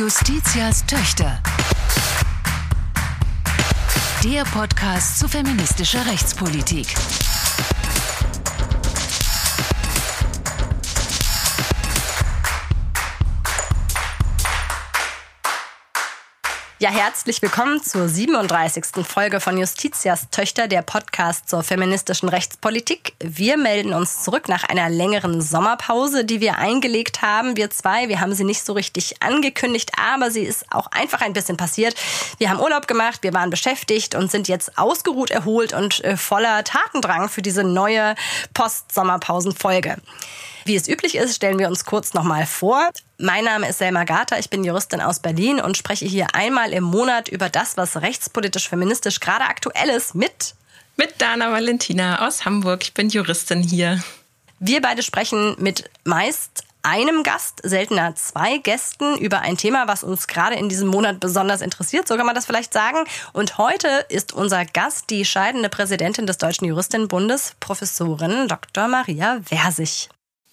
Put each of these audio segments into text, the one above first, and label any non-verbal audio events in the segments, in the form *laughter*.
Justitias Töchter. Der Podcast zu feministischer Rechtspolitik. Ja, herzlich willkommen zur 37. Folge von Justitias Töchter, der Podcast zur feministischen Rechtspolitik. Wir melden uns zurück nach einer längeren Sommerpause, die wir eingelegt haben. Wir zwei, wir haben sie nicht so richtig angekündigt, aber sie ist auch einfach ein bisschen passiert. Wir haben Urlaub gemacht, wir waren beschäftigt und sind jetzt ausgeruht, erholt und äh, voller Tatendrang für diese neue Post-Sommerpausen-Folge. Wie es üblich ist, stellen wir uns kurz nochmal vor. Mein Name ist Selma Gata, ich bin Juristin aus Berlin und spreche hier einmal im Monat über das, was rechtspolitisch, feministisch gerade aktuell ist mit mit Dana Valentina aus Hamburg. Ich bin Juristin hier. Wir beide sprechen mit meist einem Gast, seltener zwei Gästen über ein Thema, was uns gerade in diesem Monat besonders interessiert, so kann man das vielleicht sagen. Und heute ist unser Gast die scheidende Präsidentin des Deutschen Juristinnenbundes, Professorin Dr. Maria Versich.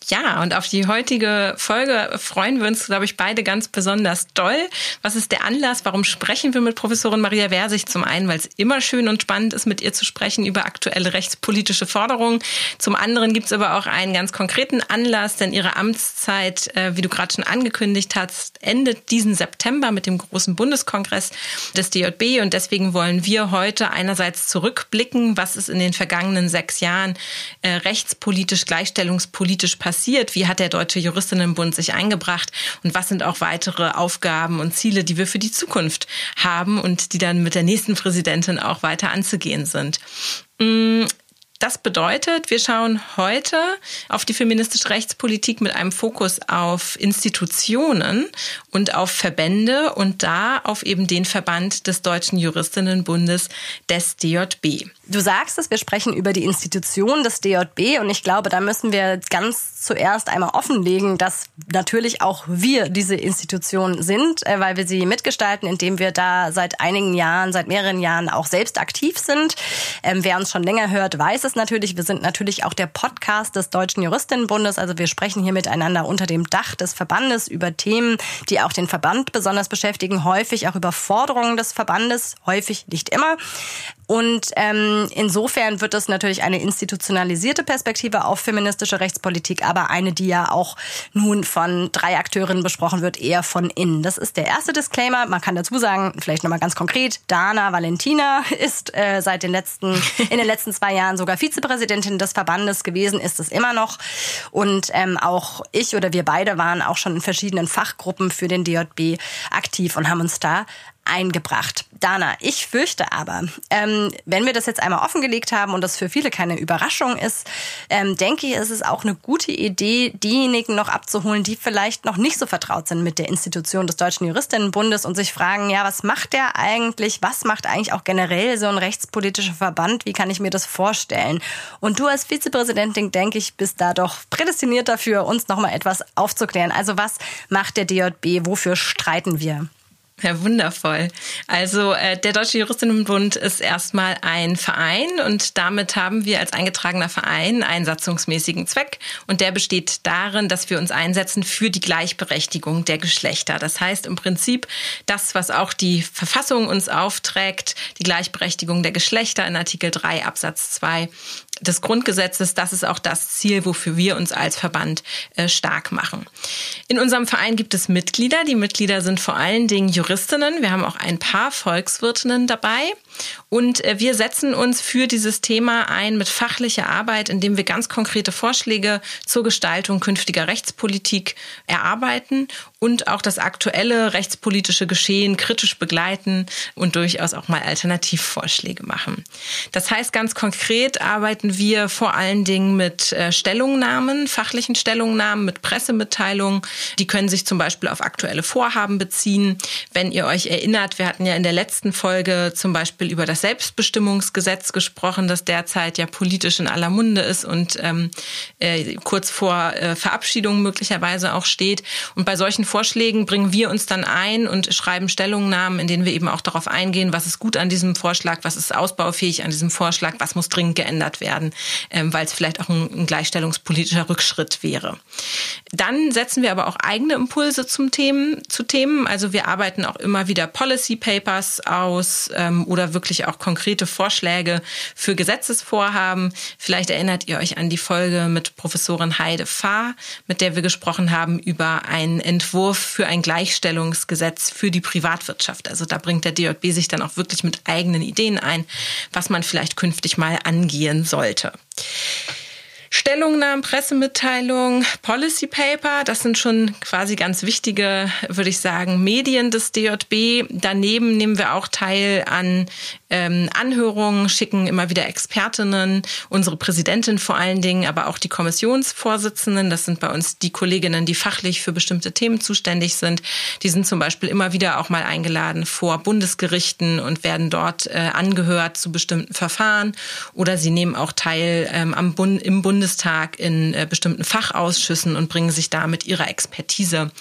Ja, und auf die heutige Folge freuen wir uns, glaube ich, beide ganz besonders doll. Was ist der Anlass? Warum sprechen wir mit Professorin Maria Versich? Zum einen, weil es immer schön und spannend ist, mit ihr zu sprechen über aktuelle rechtspolitische Forderungen. Zum anderen gibt es aber auch einen ganz konkreten Anlass, denn ihre Amtszeit, äh, wie du gerade schon angekündigt hast, endet diesen September mit dem großen Bundeskongress des DJB. Und deswegen wollen wir heute einerseits zurückblicken, was ist in den vergangenen sechs Jahren äh, rechtspolitisch, gleichstellungspolitisch passiert passiert? Wie hat der Deutsche Juristinnenbund sich eingebracht? Und was sind auch weitere Aufgaben und Ziele, die wir für die Zukunft haben und die dann mit der nächsten Präsidentin auch weiter anzugehen sind? Mm, das bedeutet, wir schauen heute auf die feministische Rechtspolitik mit einem Fokus auf Institutionen und auf Verbände und da auf eben den Verband des Deutschen Juristinnenbundes des DJB. Du sagst es, wir sprechen über die Institution des DJB und ich glaube, da müssen wir ganz zuerst einmal offenlegen, dass natürlich auch wir diese Institution sind, äh, weil wir sie mitgestalten, indem wir da seit einigen Jahren, seit mehreren Jahren auch selbst aktiv sind. Ähm, wer uns schon länger hört, weiß es natürlich. Wir sind natürlich auch der Podcast des Deutschen Juristinnenbundes, also wir sprechen hier miteinander unter dem Dach des Verbandes über Themen, die auch den Verband besonders beschäftigen, häufig auch über Forderungen des Verbandes, häufig nicht immer. Und ähm, insofern wird das natürlich eine institutionalisierte Perspektive auf feministische Rechtspolitik, aber eine, die ja auch nun von drei Akteurinnen besprochen wird, eher von innen. Das ist der erste Disclaimer. Man kann dazu sagen, vielleicht nochmal ganz konkret, Dana Valentina *laughs* ist äh, seit den letzten, *laughs* in den letzten zwei Jahren sogar Vizepräsidentin des Verbandes gewesen, ist es immer noch. Und ähm, auch ich oder wir beide waren auch schon in verschiedenen Fachgruppen für den DJB aktiv und haben uns da eingebracht. Dana, ich fürchte aber, ähm, wenn wir das jetzt einmal offengelegt haben und das für viele keine Überraschung ist, ähm, denke ich, ist es auch eine gute Idee, diejenigen noch abzuholen, die vielleicht noch nicht so vertraut sind mit der Institution des Deutschen Juristinnenbundes und sich fragen, ja, was macht der eigentlich? Was macht eigentlich auch generell so ein rechtspolitischer Verband? Wie kann ich mir das vorstellen? Und du als Vizepräsidentin, denke ich, bist da doch prädestiniert dafür, uns noch mal etwas aufzuklären. Also was macht der DJB? Wofür streiten wir? Ja, wundervoll. Also äh, der Deutsche Juristinnenbund ist erstmal ein Verein und damit haben wir als eingetragener Verein einen satzungsmäßigen Zweck und der besteht darin, dass wir uns einsetzen für die Gleichberechtigung der Geschlechter. Das heißt im Prinzip das, was auch die Verfassung uns aufträgt, die Gleichberechtigung der Geschlechter in Artikel 3 Absatz 2 des Grundgesetzes, das ist auch das Ziel, wofür wir uns als Verband äh, stark machen. In unserem Verein gibt es Mitglieder. Die Mitglieder sind vor allen Dingen Juristinnen. Wir haben auch ein paar Volkswirtinnen dabei. Und äh, wir setzen uns für dieses Thema ein mit fachlicher Arbeit, indem wir ganz konkrete Vorschläge zur Gestaltung künftiger Rechtspolitik erarbeiten und auch das aktuelle rechtspolitische Geschehen kritisch begleiten und durchaus auch mal Alternativvorschläge machen. Das heißt, ganz konkret arbeiten wir vor allen Dingen mit äh, Stellungnahmen, fachlichen Stellungnahmen, mit Pressemitteilungen. Die können sich zum Beispiel auf aktuelle Vorhaben beziehen. Wenn ihr euch erinnert, wir hatten ja in der letzten Folge zum Beispiel Beispiel über das Selbstbestimmungsgesetz gesprochen, das derzeit ja politisch in aller Munde ist und ähm, äh, kurz vor äh, Verabschiedung möglicherweise auch steht. Und bei solchen Vorschlägen bringen wir uns dann ein und schreiben Stellungnahmen, in denen wir eben auch darauf eingehen, was ist gut an diesem Vorschlag, was ist ausbaufähig an diesem Vorschlag, was muss dringend geändert werden, ähm, weil es vielleicht auch ein, ein gleichstellungspolitischer Rückschritt wäre. Dann setzen wir aber auch eigene Impulse zum Themen, zu Themen. Also wir arbeiten auch immer wieder Policy Papers aus ähm, oder wirklich auch konkrete Vorschläge für Gesetzesvorhaben. Vielleicht erinnert ihr euch an die Folge mit Professorin Heide Fahr, mit der wir gesprochen haben über einen Entwurf für ein Gleichstellungsgesetz für die Privatwirtschaft. Also da bringt der DJB sich dann auch wirklich mit eigenen Ideen ein, was man vielleicht künftig mal angehen sollte. Stellungnahmen, Pressemitteilungen, Policy Paper, das sind schon quasi ganz wichtige, würde ich sagen, Medien des DJB. Daneben nehmen wir auch teil an ähm, Anhörungen, schicken immer wieder Expertinnen, unsere Präsidentin vor allen Dingen, aber auch die Kommissionsvorsitzenden. Das sind bei uns die Kolleginnen, die fachlich für bestimmte Themen zuständig sind. Die sind zum Beispiel immer wieder auch mal eingeladen vor Bundesgerichten und werden dort äh, angehört zu bestimmten Verfahren. Oder sie nehmen auch teil ähm, am Bund, im Bundestag in äh, bestimmten Fachausschüssen und bringen sich da mit ihrer Expertise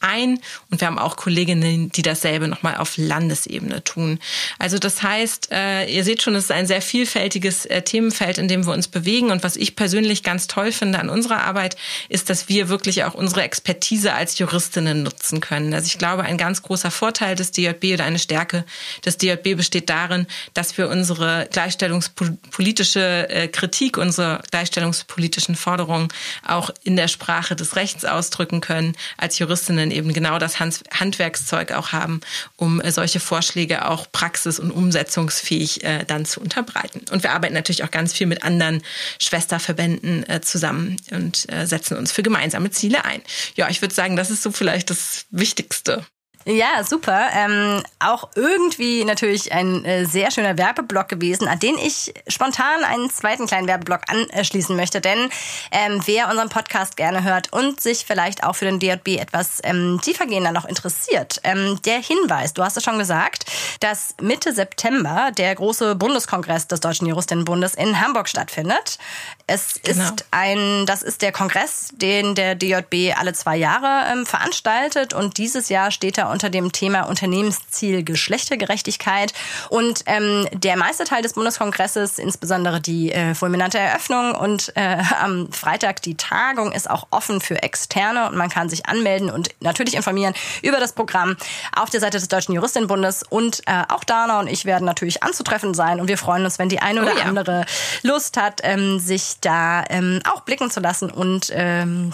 ein. Und wir haben auch Kolleginnen, die dasselbe nochmal auf Landesebene tun. Also das heißt, äh, ihr seht schon, es ist ein sehr vielfältiges äh, Themenfeld, in dem wir uns bewegen. Und was ich persönlich ganz toll finde an unserer Arbeit, ist, dass wir wirklich auch unsere Expertise als Juristinnen nutzen können. Also ich glaube, ein ganz großer Vorteil des DJB oder eine Stärke des DJB besteht darin, dass wir unsere gleichstellungspolitische äh, Kritik, unsere gleichstellungspolitischen Forderungen auch in der Sprache des Rechts ausdrücken können als Juristinnen dann eben genau das Handwerkszeug auch haben, um äh, solche Vorschläge auch praxis- und umsetzungsfähig äh, dann zu unterbreiten. Und wir arbeiten natürlich auch ganz viel mit anderen Schwesterverbänden äh, zusammen und setzen uns für gemeinsame Ziele ein. Ja, ich würde sagen, das ist so vielleicht das Wichtigste. Ja, super. Ähm, auch irgendwie natürlich ein äh, sehr schöner Werbeblock gewesen, an den ich spontan einen zweiten kleinen Werbeblock anschließen möchte. Denn ähm, wer unseren Podcast gerne hört und sich vielleicht auch für den DJB etwas ähm, tiefergehender noch interessiert, ähm, der Hinweis, du hast es schon gesagt, dass Mitte September der große Bundeskongress des Deutschen Juristinnenbundes in Hamburg stattfindet. Es genau. ist ein, das ist der Kongress, den der DJB alle zwei Jahre ähm, veranstaltet und dieses Jahr steht er unter dem Thema Unternehmensziel Geschlechtergerechtigkeit. Und ähm, der meiste Teil des Bundeskongresses, insbesondere die äh, fulminante Eröffnung und äh, *laughs* am Freitag die Tagung, ist auch offen für Externe und man kann sich anmelden und natürlich informieren über das Programm auf der Seite des Deutschen Juristinnenbundes. Und äh, auch Dana und ich werden natürlich anzutreffen sein und wir freuen uns, wenn die eine oder oh ja. andere Lust hat, ähm, sich da ähm, auch blicken zu lassen und ähm,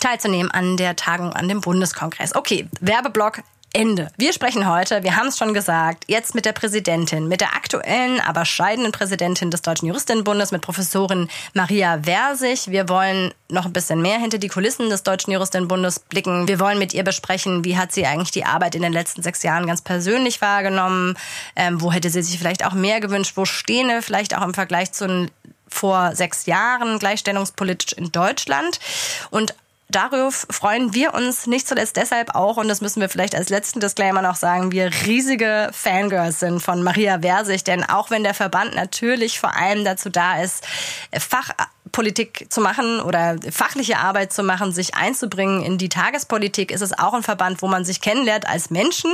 teilzunehmen an der Tagung an dem Bundeskongress. Okay, Werbeblock Ende. Wir sprechen heute, wir haben es schon gesagt, jetzt mit der Präsidentin, mit der aktuellen, aber scheidenden Präsidentin des Deutschen Juristinnenbundes, mit Professorin Maria Versich. Wir wollen noch ein bisschen mehr hinter die Kulissen des Deutschen Juristinnenbundes blicken. Wir wollen mit ihr besprechen, wie hat sie eigentlich die Arbeit in den letzten sechs Jahren ganz persönlich wahrgenommen, ähm, wo hätte sie sich vielleicht auch mehr gewünscht, wo stehen wir vielleicht auch im Vergleich zu vor sechs Jahren gleichstellungspolitisch in Deutschland. Und darauf freuen wir uns nicht zuletzt deshalb auch, und das müssen wir vielleicht als letzten Disclaimer noch sagen, wir riesige Fangirls sind von Maria Versich, denn auch wenn der Verband natürlich vor allem dazu da ist, Fach Politik zu machen oder fachliche Arbeit zu machen, sich einzubringen in die Tagespolitik, ist es auch ein Verband, wo man sich kennenlernt als Menschen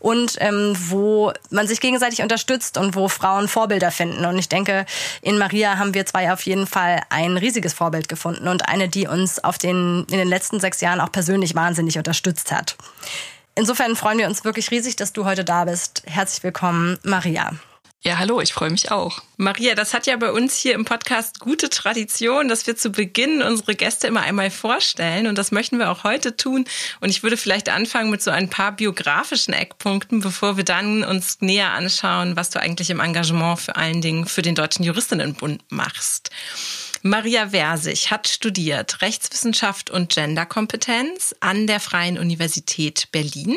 und ähm, wo man sich gegenseitig unterstützt und wo Frauen Vorbilder finden. Und ich denke, in Maria haben wir zwei auf jeden Fall ein riesiges Vorbild gefunden und eine, die uns auf den, in den letzten sechs Jahren auch persönlich wahnsinnig unterstützt hat. Insofern freuen wir uns wirklich riesig, dass du heute da bist. Herzlich willkommen, Maria. Ja, hallo, ich freue mich auch. Maria, das hat ja bei uns hier im Podcast gute Tradition, dass wir zu Beginn unsere Gäste immer einmal vorstellen und das möchten wir auch heute tun. Und ich würde vielleicht anfangen mit so ein paar biografischen Eckpunkten, bevor wir dann uns näher anschauen, was du eigentlich im Engagement vor allen Dingen für den Deutschen Juristinnenbund machst. Maria Versich hat studiert Rechtswissenschaft und Genderkompetenz an der Freien Universität Berlin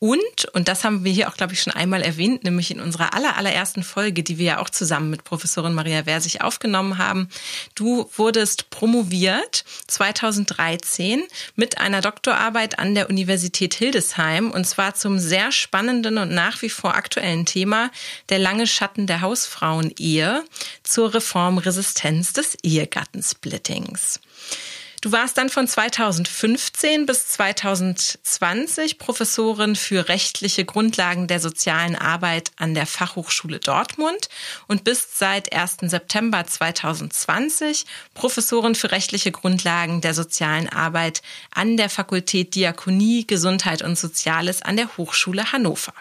Und, und das haben wir hier auch, glaube ich, schon einmal erwähnt, nämlich in unserer aller, allerersten Folge, die wir ja auch zusammen mit Professorin Maria Versich aufgenommen haben. Du wurdest promoviert 2013 mit einer Doktorarbeit an der Universität Hildesheim und zwar zum sehr spannenden und nach wie vor aktuellen Thema der lange Schatten der Hausfrauen-Ehe zur Reformresistenz des Ehegattensplittings. Du warst dann von 2015 bis 2020 Professorin für rechtliche Grundlagen der sozialen Arbeit an der Fachhochschule Dortmund und bist seit 1. September 2020 Professorin für rechtliche Grundlagen der sozialen Arbeit an der Fakultät Diakonie, Gesundheit und Soziales an der Hochschule Hannover.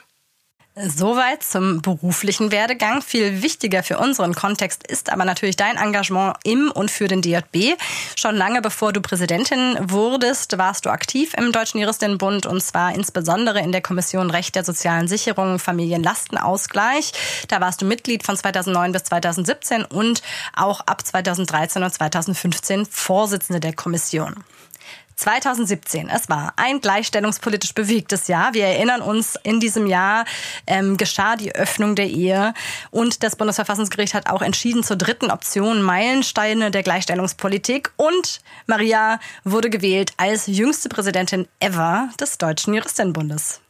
Soweit zum beruflichen Werdegang. Viel wichtiger für unseren Kontext ist aber natürlich dein Engagement im und für den DJB. Schon lange bevor du Präsidentin wurdest, warst du aktiv im Deutschen Juristinnenbund und zwar insbesondere in der Kommission Recht der sozialen Sicherung, Familienlastenausgleich. Da warst du Mitglied von 2009 bis 2017 und auch ab 2013 und 2015 Vorsitzende der Kommission. 2017. Es war ein gleichstellungspolitisch bewegtes Jahr. Wir erinnern uns, in diesem Jahr ähm, geschah die Öffnung der Ehe und das Bundesverfassungsgericht hat auch entschieden zur dritten Option Meilensteine der Gleichstellungspolitik und Maria wurde gewählt als jüngste Präsidentin ever des Deutschen Juristinnenbundes.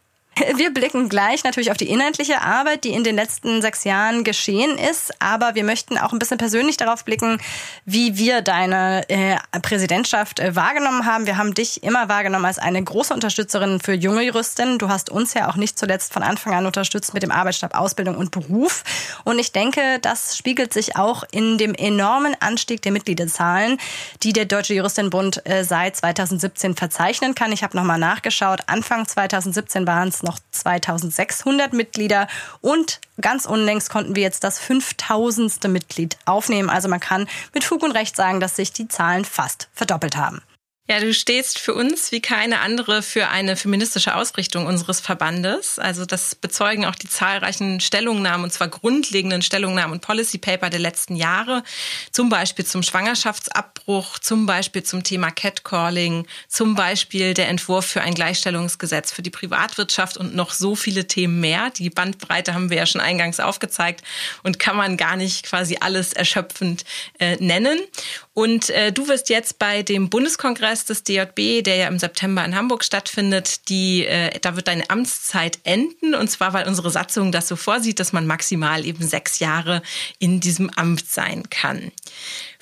Wir blicken gleich natürlich auf die inhaltliche Arbeit, die in den letzten sechs Jahren geschehen ist. Aber wir möchten auch ein bisschen persönlich darauf blicken, wie wir deine äh, Präsidentschaft äh, wahrgenommen haben. Wir haben dich immer wahrgenommen als eine große Unterstützerin für junge Juristinnen. Du hast uns ja auch nicht zuletzt von Anfang an unterstützt mit dem Arbeitsstab Ausbildung und Beruf. Und ich denke, das spiegelt sich auch in dem enormen Anstieg der Mitgliederzahlen, die der Deutsche Juristinnenbund äh, seit 2017 verzeichnen kann. Ich habe nochmal nachgeschaut. Anfang 2017 waren es noch 2600 Mitglieder und ganz unlängst konnten wir jetzt das 5000. Mitglied aufnehmen. Also man kann mit Fug und Recht sagen, dass sich die Zahlen fast verdoppelt haben. Ja, du stehst für uns wie keine andere für eine feministische Ausrichtung unseres Verbandes. Also das bezeugen auch die zahlreichen Stellungnahmen, und zwar grundlegenden Stellungnahmen und Policy Paper der letzten Jahre, zum Beispiel zum Schwangerschaftsabbruch, zum Beispiel zum Thema Catcalling, zum Beispiel der Entwurf für ein Gleichstellungsgesetz für die Privatwirtschaft und noch so viele Themen mehr. Die Bandbreite haben wir ja schon eingangs aufgezeigt und kann man gar nicht quasi alles erschöpfend äh, nennen. Und äh, du wirst jetzt bei dem Bundeskongress des DJB, der ja im September in Hamburg stattfindet, die, äh, da wird deine Amtszeit enden. Und zwar, weil unsere Satzung das so vorsieht, dass man maximal eben sechs Jahre in diesem Amt sein kann.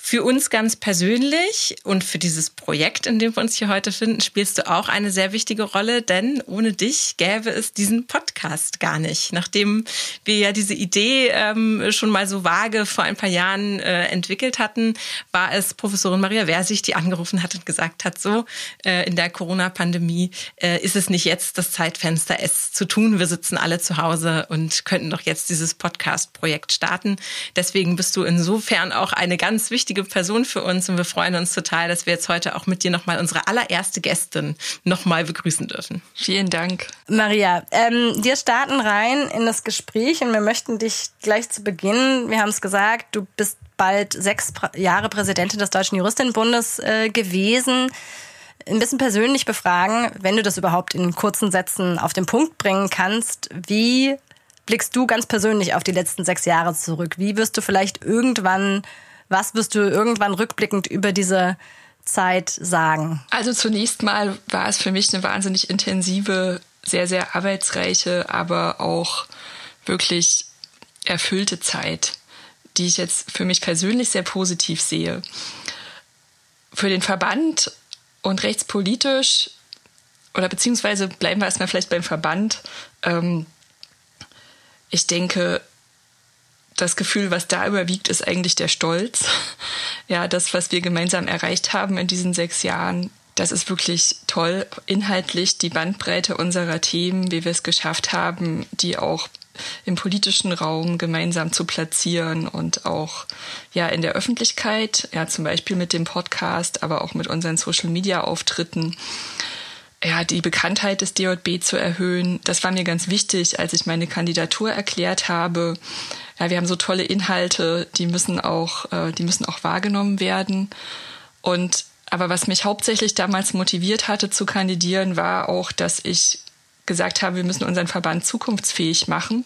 Für uns ganz persönlich und für dieses Projekt, in dem wir uns hier heute finden, spielst du auch eine sehr wichtige Rolle, denn ohne dich gäbe es diesen Podcast gar nicht. Nachdem wir ja diese Idee ähm, schon mal so vage vor ein paar Jahren äh, entwickelt hatten, war es Professorin Maria Versich, die angerufen hat und gesagt hat, so äh, in der Corona-Pandemie äh, ist es nicht jetzt das Zeitfenster, es zu tun. Wir sitzen alle zu Hause und könnten doch jetzt dieses Podcast-Projekt starten. Deswegen bist du insofern auch eine ganz wichtige wichtige Person für uns und wir freuen uns total, dass wir jetzt heute auch mit dir nochmal unsere allererste Gästin nochmal begrüßen dürfen. Vielen Dank. Maria, ähm, wir starten rein in das Gespräch und wir möchten dich gleich zu Beginn, wir haben es gesagt, du bist bald sechs Jahre Präsidentin des Deutschen Juristinnenbundes äh, gewesen ein bisschen persönlich befragen, wenn du das überhaupt in kurzen Sätzen auf den Punkt bringen kannst. Wie blickst du ganz persönlich auf die letzten sechs Jahre zurück? Wie wirst du vielleicht irgendwann was wirst du irgendwann rückblickend über diese Zeit sagen? Also zunächst mal war es für mich eine wahnsinnig intensive, sehr, sehr arbeitsreiche, aber auch wirklich erfüllte Zeit, die ich jetzt für mich persönlich sehr positiv sehe. Für den Verband und rechtspolitisch, oder beziehungsweise bleiben wir erstmal vielleicht beim Verband, ähm, ich denke, das Gefühl, was da überwiegt, ist eigentlich der Stolz. *laughs* Ja, das, was wir gemeinsam erreicht haben in diesen sechs Jahren, das ist wirklich toll. Inhaltlich die Bandbreite unserer Themen, wie wir es geschafft haben, die auch im politischen Raum gemeinsam zu platzieren und auch ja in der Öffentlichkeit, ja zum Beispiel mit dem Podcast, aber auch mit unseren Social Media Auftritten ja, die Bekanntheit des DJB zu erhöhen. Das war mir ganz wichtig, als ich meine Kandidatur erklärt habe. Ja, wir haben so tolle Inhalte, die müssen auch, äh, die müssen auch wahrgenommen werden. Und aber was mich hauptsächlich damals motiviert hatte zu kandidieren, war auch, dass ich gesagt haben, wir müssen unseren Verband zukunftsfähig machen.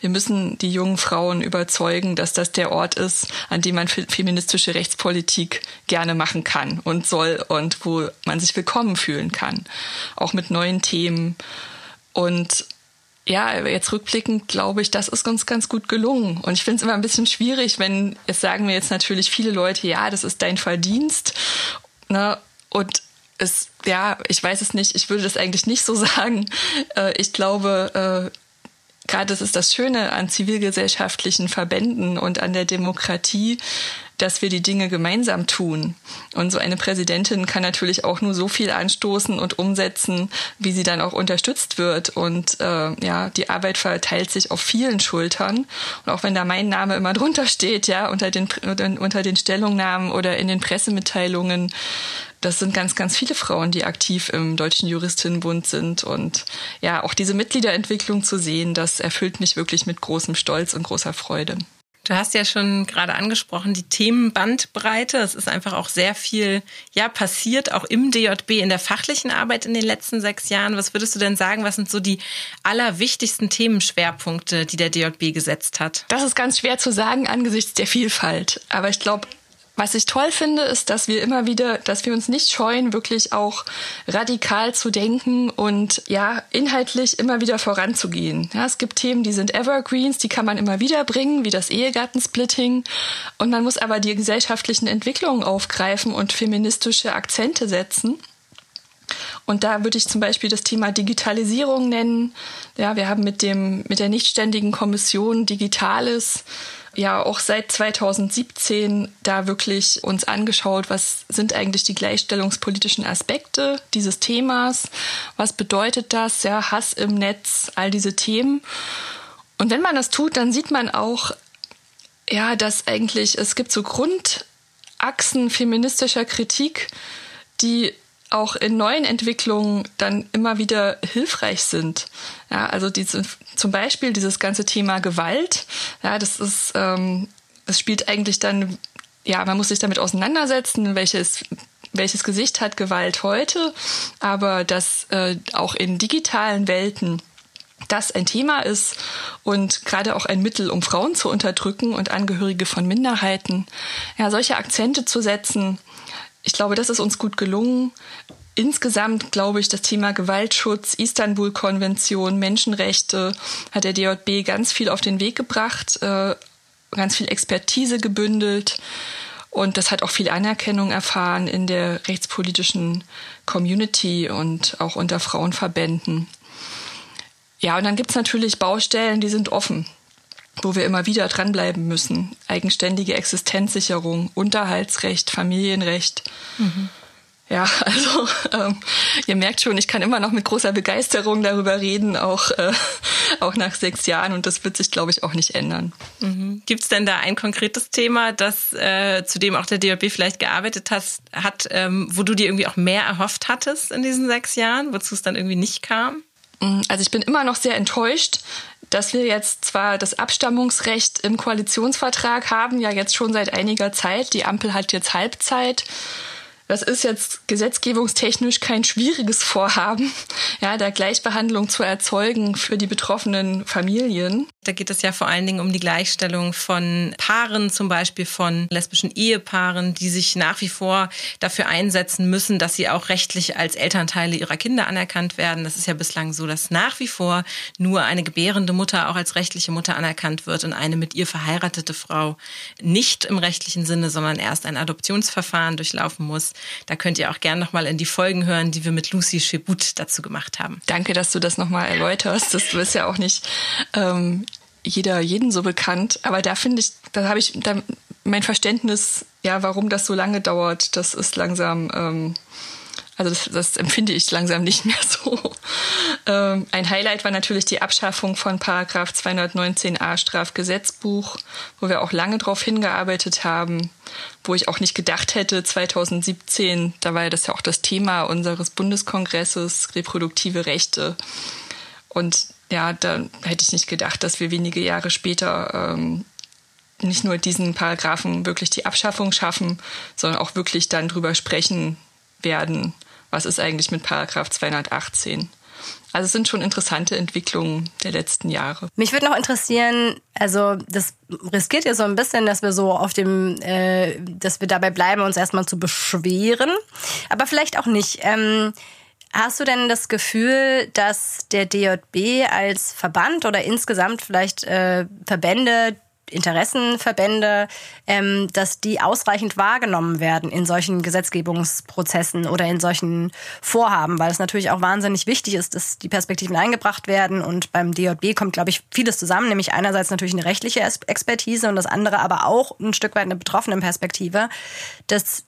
Wir müssen die jungen Frauen überzeugen, dass das der Ort ist, an dem man feministische Rechtspolitik gerne machen kann und soll und wo man sich willkommen fühlen kann. Auch mit neuen Themen. Und ja, jetzt rückblickend glaube ich, das ist uns ganz gut gelungen. Und ich finde es immer ein bisschen schwierig, wenn, es sagen mir jetzt natürlich viele Leute, ja, das ist dein Verdienst. Ne? Und es, ja, ich weiß es nicht, ich würde das eigentlich nicht so *laughs* sagen. Äh, ich glaube, äh, gerade das ist das Schöne an zivilgesellschaftlichen Verbänden und an der Demokratie, dass wir die Dinge gemeinsam tun. Und so eine Präsidentin kann natürlich auch nur so viel anstoßen und umsetzen, wie sie dann auch unterstützt wird. Und äh, ja, die Arbeit verteilt sich auf vielen Schultern. Und auch wenn da mein Name immer drunter steht, ja, unter den, unter den Stellungnahmen oder in den Pressemitteilungen, das sind ganz, ganz viele Frauen, die aktiv im Deutschen Juristinnenbund sind. Und ja, auch diese Mitgliederentwicklung zu sehen, das erfüllt mich wirklich mit großem Stolz und großer Freude. Du hast ja schon gerade angesprochen, die Themenbandbreite. Es ist einfach auch sehr viel ja, passiert, auch im DJB in der fachlichen Arbeit in den letzten sechs Jahren. Was würdest du denn sagen, was sind so die allerwichtigsten Themenschwerpunkte, die der DJB gesetzt hat? Das ist ganz schwer zu sagen angesichts der Vielfalt. Aber ich glaube, was ich toll finde, ist, dass wir immer wieder, dass wir uns nicht scheuen, wirklich auch radikal zu denken und ja, inhaltlich immer wieder voranzugehen. Ja, es gibt Themen, die sind Evergreens, die kann man immer wieder bringen, wie das Ehegattensplitting. Und man muss aber die gesellschaftlichen Entwicklungen aufgreifen und feministische Akzente setzen. Und da würde ich zum Beispiel das Thema Digitalisierung nennen. Ja, wir haben mit dem, mit der nichtständigen Kommission Digitales ja auch seit 2017 da wirklich uns angeschaut, was sind eigentlich die gleichstellungspolitischen Aspekte dieses Themas, was bedeutet das, ja, Hass im Netz, all diese Themen. Und wenn man das tut, dann sieht man auch, ja, dass eigentlich es gibt so Grundachsen feministischer Kritik, die auch in neuen Entwicklungen dann immer wieder hilfreich sind. Ja, also diese, zum Beispiel dieses ganze Thema Gewalt. Ja, das ist, ähm, es spielt eigentlich dann, ja, man muss sich damit auseinandersetzen, welches welches Gesicht hat Gewalt heute, aber dass äh, auch in digitalen Welten das ein Thema ist und gerade auch ein Mittel, um Frauen zu unterdrücken und Angehörige von Minderheiten, ja, solche Akzente zu setzen, ich glaube, das ist uns gut gelungen. Insgesamt glaube ich, das Thema Gewaltschutz, Istanbul-Konvention, Menschenrechte hat der DJB ganz viel auf den Weg gebracht, äh, ganz viel Expertise gebündelt. Und das hat auch viel Anerkennung erfahren in der rechtspolitischen Community und auch unter Frauenverbänden. Ja, und dann gibt's natürlich Baustellen, die sind offen wo wir immer wieder dranbleiben müssen. Eigenständige Existenzsicherung, Unterhaltsrecht, Familienrecht. Mhm. Ja, *laughs* also ähm, ihr merkt schon, ich kann immer noch mit großer Begeisterung darüber reden, auch, äh, auch nach sechs Jahren und das wird sich, glaube ich, auch nicht ändern. Mhm. Gibt es denn da ein konkretes Thema, das äh, zu dem auch der DLB vielleicht gearbeitet hast, hat, ähm, wo du dir irgendwie auch mehr erhofft hattest in diesen sechs Jahren, wozu es dann irgendwie nicht kam? Mm, also ich bin immer noch sehr enttäuscht, dass wir jetzt zwar das Abstammungsrecht im Koalitionsvertrag haben, ja jetzt schon seit einiger Zeit. Die Ampel hat jetzt Halbzeit. Das ist jetzt gesetzgebungstechnisch kein schwieriges Vorhaben, ja, da Gleichbehandlung zu erzeugen für die betroffenen Familien. Da geht es ja vor allen Dingen um die Gleichstellung von Paaren, zum Beispiel von lesbischen Ehepaaren, die sich nach wie vor dafür einsetzen müssen, dass sie auch rechtlich als Elternteile ihrer Kinder anerkannt werden. Das ist ja bislang so, dass nach wie vor nur eine gebärende Mutter auch als rechtliche Mutter anerkannt wird und eine mit ihr verheiratete Frau nicht im rechtlichen Sinne, sondern erst ein Adoptionsverfahren durchlaufen muss. Da könnt ihr auch gerne nochmal in die Folgen hören, die wir mit Lucy Chebut dazu gemacht haben. Danke, dass du das nochmal erläuterst. Das ist ja auch nicht ähm, jeder jeden so bekannt. Aber da finde ich, da habe ich da mein Verständnis, ja, warum das so lange dauert, das ist langsam ähm, also das, das empfinde ich langsam nicht mehr *laughs* so. Ähm, ein Highlight war natürlich die Abschaffung von Paragraph 219a Strafgesetzbuch, wo wir auch lange darauf hingearbeitet haben, wo ich auch nicht gedacht hätte, 2017, da war ja das ja auch das Thema unseres Bundeskongresses, reproduktive Rechte. Und ja, da hätte ich nicht gedacht, dass wir wenige Jahre später ähm, nicht nur diesen Paragraphen wirklich die Abschaffung schaffen, sondern auch wirklich dann drüber sprechen werden, was ist eigentlich mit Paragraph 218. Also es sind schon interessante Entwicklungen der letzten Jahre. Mich würde noch interessieren, also das riskiert ja so ein bisschen, dass wir so auf dem, äh, dass wir dabei bleiben, uns erstmal zu beschweren, aber vielleicht auch nicht. Ähm, Hast du denn das Gefühl, dass der DJB als Verband oder insgesamt vielleicht äh, Verbände Interessenverbände, ähm, dass die ausreichend wahrgenommen werden in solchen Gesetzgebungsprozessen oder in solchen Vorhaben, weil es natürlich auch wahnsinnig wichtig ist, dass die Perspektiven eingebracht werden. Und beim DJB kommt, glaube ich, vieles zusammen, nämlich einerseits natürlich eine rechtliche Expertise und das andere aber auch ein Stück weit eine betroffene Perspektive, dass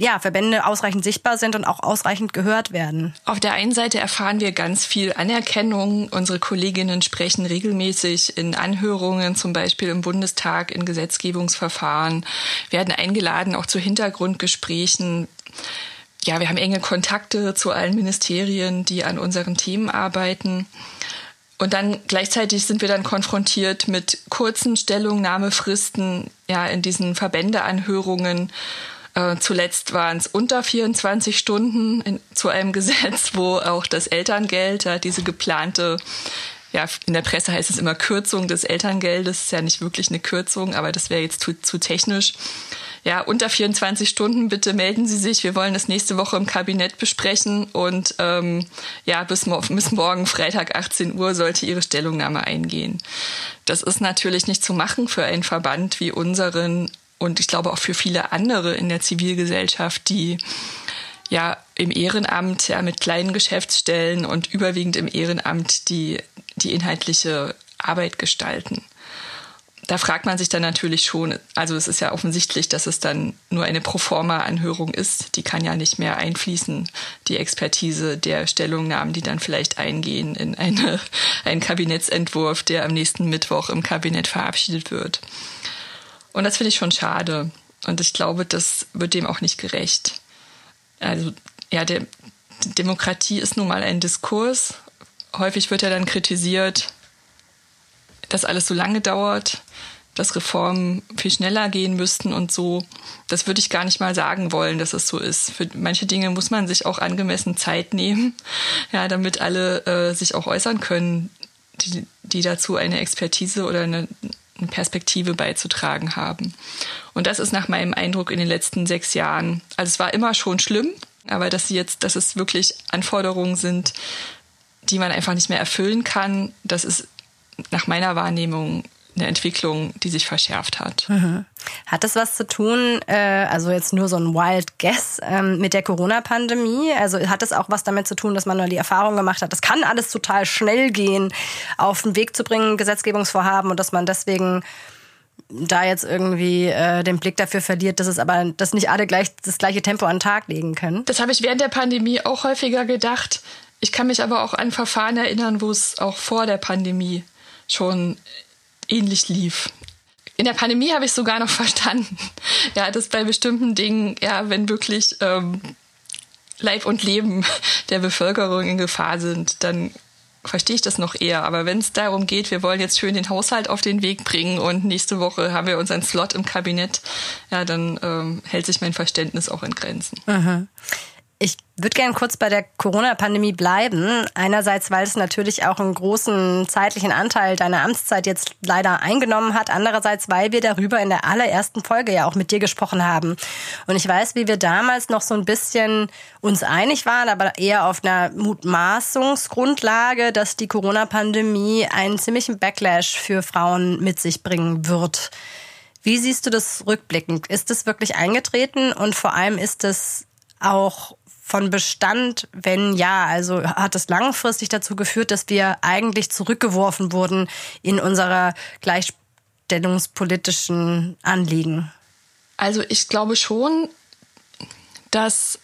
ja, Verbände ausreichend sichtbar sind und auch ausreichend gehört werden. Auf der einen Seite erfahren wir ganz viel Anerkennung. Unsere Kolleginnen sprechen regelmäßig in Anhörungen, zum Beispiel im Bundestag, in Gesetzgebungsverfahren, werden eingeladen auch zu Hintergrundgesprächen. Ja, wir haben enge Kontakte zu allen Ministerien, die an unseren Themen arbeiten. Und dann gleichzeitig sind wir dann konfrontiert mit kurzen Stellungnahmefristen, ja, in diesen Verbändeanhörungen äh, zuletzt waren es unter 24 Stunden in, zu einem *laughs* Gesetz, wo auch das Elterngeld, ja, diese geplante ja, in der Presse heißt es immer Kürzung des Elterngeldes, ist ja nicht wirklich eine Kürzung, aber das wäre jetzt zu, zu technisch. Ja, unter 24 Stunden bitte melden Sie sich. Wir wollen das nächste Woche im Kabinett besprechen und ähm, ja, bis, bis morgen Freitag 18 Uhr sollte Ihre Stellungnahme eingehen. Das ist natürlich nicht zu machen für einen Verband wie unseren, und ich glaube auch für viele andere in der Zivilgesellschaft, die ja im Ehrenamt, ja mit kleinen Geschäftsstellen und überwiegend im Ehrenamt die, die inhaltliche Arbeit gestalten. Da fragt man sich dann natürlich schon, also es ist ja offensichtlich, dass es dann nur eine Proforma-Anhörung ist. Die kann ja nicht mehr einfließen, die Expertise der Stellungnahmen, die dann vielleicht eingehen in eine, *laughs* einen Kabinettsentwurf, der am nächsten Mittwoch im Kabinett verabschiedet wird. Und das finde ich schon schade. Und ich glaube, das wird dem auch nicht gerecht. Also, ja, der, Demokratie ist nun mal ein Diskurs. Häufig wird ja dann kritisiert, dass alles so lange dauert, dass Reformen viel schneller gehen müssten und so. Das würde ich gar nicht mal sagen wollen, dass es so ist. Für manche Dinge muss man sich auch angemessen Zeit nehmen, *laughs* ja, damit alle äh, sich auch äußern können, die, die dazu eine Expertise oder eine, eine Perspektive beizutragen haben. Und das ist nach meinem Eindruck in den letzten sechs Jahren, also es war immer schon schlimm, aber dass sie jetzt, dass es wirklich Anforderungen sind, die man einfach nicht mehr erfüllen kann, das ist nach meiner Wahrnehmung eine Entwicklung, die sich verschärft hat. Mhm. Hat das was zu tun, äh, also jetzt nur so ein Wild Guess, ähm, mit der Corona-Pandemie? Also hat das auch was damit zu tun, dass man nur die Erfahrung gemacht hat, das kann alles total schnell gehen, auf den Weg zu bringen, Gesetzgebungsvorhaben und dass man deswegen da jetzt irgendwie äh, den Blick dafür verliert, dass es aber, dass nicht alle gleich das gleiche Tempo an den Tag legen können. Das habe ich während der Pandemie auch häufiger gedacht. Ich kann mich aber auch an Verfahren erinnern, wo es auch vor der Pandemie schon ähnlich lief. In der Pandemie habe ich sogar noch *laughs* verstanden, ja, dass bei bestimmten Dingen, ja, wenn wirklich ähm, Leib und Leben *laughs* der Bevölkerung in Gefahr sind, dann verstehe ich das noch eher. Aber wenn es darum geht, wir wollen jetzt schön den Haushalt auf den Weg bringen und nächste Woche haben wir unseren Slot im Kabinett, ja, dann ähm, hält sich mein Verständnis auch in Grenzen. Mhm. Ich würde gerne kurz bei der Corona-Pandemie bleiben. Einerseits, weil es natürlich auch einen großen zeitlichen Anteil deiner Amtszeit jetzt leider eingenommen hat. Andererseits, weil wir darüber in der allerersten Folge ja auch mit dir gesprochen haben. Und ich weiß, wie wir damals noch so ein bisschen uns einig waren, aber eher auf einer Mutmaßungsgrundlage, dass die Corona-Pandemie einen ziemlichen Backlash für Frauen mit sich bringen wird. Wie siehst du das rückblickend? Ist es wirklich eingetreten und vor allem ist es auch von Bestand? Wenn ja, also hat es langfristig dazu geführt, dass wir eigentlich zurückgeworfen wurden in unserer gleichstellungspolitischen Anliegen? Also ich glaube schon, dass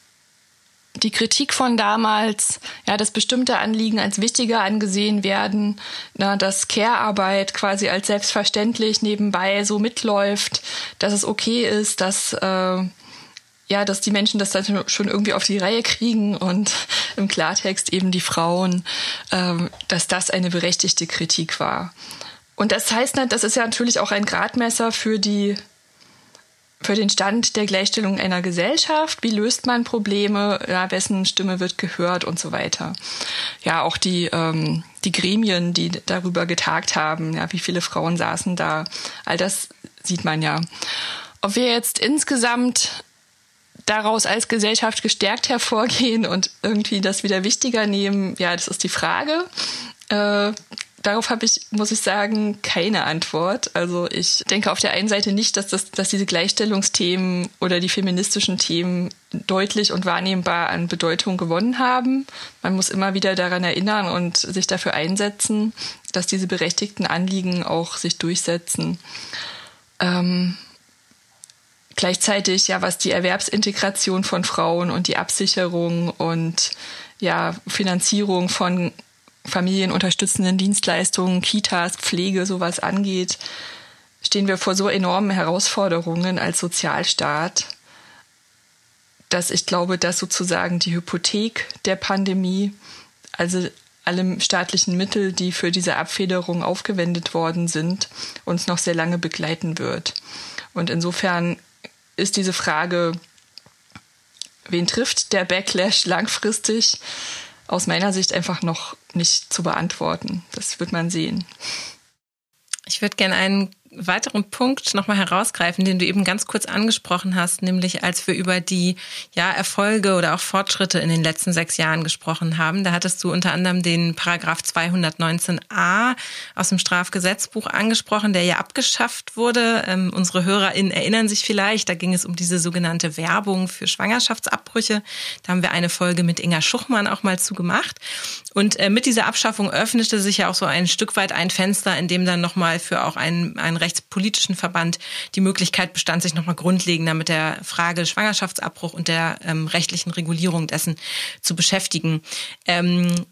die Kritik von damals, ja, dass bestimmte Anliegen als wichtiger angesehen werden, na, dass Care-Arbeit quasi als selbstverständlich nebenbei so mitläuft, dass es okay ist, dass äh, ja, dass die Menschen das dann schon irgendwie auf die Reihe kriegen und *laughs* im Klartext eben die Frauen, ähm, dass das eine berechtigte Kritik war. Und das heißt, das ist ja natürlich auch ein Gradmesser für die für den Stand der Gleichstellung einer Gesellschaft. Wie löst man Probleme? Ja, wessen Stimme wird gehört und so weiter. Ja, auch die, ähm, die Gremien, die darüber getagt haben, ja, wie viele Frauen saßen da. All das sieht man ja. Ob wir jetzt insgesamt daraus als Gesellschaft gestärkt hervorgehen und irgendwie das wieder wichtiger nehmen, ja, das ist die Frage. Äh, darauf habe ich, muss ich sagen, keine Antwort. Also ich denke auf der einen Seite nicht, dass, das, dass diese Gleichstellungsthemen oder die feministischen Themen deutlich und wahrnehmbar an Bedeutung gewonnen haben. Man muss immer wieder daran erinnern und sich dafür einsetzen, dass diese berechtigten Anliegen auch sich durchsetzen. Ähm, gleichzeitig, ja, was die Erwerbsintegration von Frauen und die Absicherung und ja, Finanzierung von familienunterstützenden Dienstleistungen, Kitas, Pflege, sowas angeht, stehen wir vor so enormen Herausforderungen als Sozialstaat, dass ich glaube, dass sozusagen die Hypothek der Pandemie, also alle staatlichen Mittel, die für diese Abfederung aufgewendet worden sind, uns noch sehr lange begleiten wird. Und insofern ist diese Frage, wen trifft der Backlash langfristig, aus meiner Sicht einfach noch nicht zu beantworten. Das wird man sehen. Ich würde gerne einen weiteren Punkt nochmal herausgreifen, den du eben ganz kurz angesprochen hast, nämlich als wir über die ja, Erfolge oder auch Fortschritte in den letzten sechs Jahren gesprochen haben. Da hattest du unter anderem den Paragraph 219a aus dem Strafgesetzbuch angesprochen, der ja abgeschafft wurde. Ähm, unsere HörerInnen erinnern sich vielleicht, da ging es um diese sogenannte Werbung für Schwangerschaftsabbrüche. Da haben wir eine Folge mit Inga Schuchmann auch mal zugemacht. Und äh, mit dieser Abschaffung öffnete sich ja auch so ein Stück weit ein Fenster, in dem dann nochmal für auch ein, ein rechtspolitischen Verband die Möglichkeit bestand, sich nochmal grundlegender mit der Frage Schwangerschaftsabbruch und der ähm, rechtlichen Regulierung dessen zu beschäftigen. Ähm,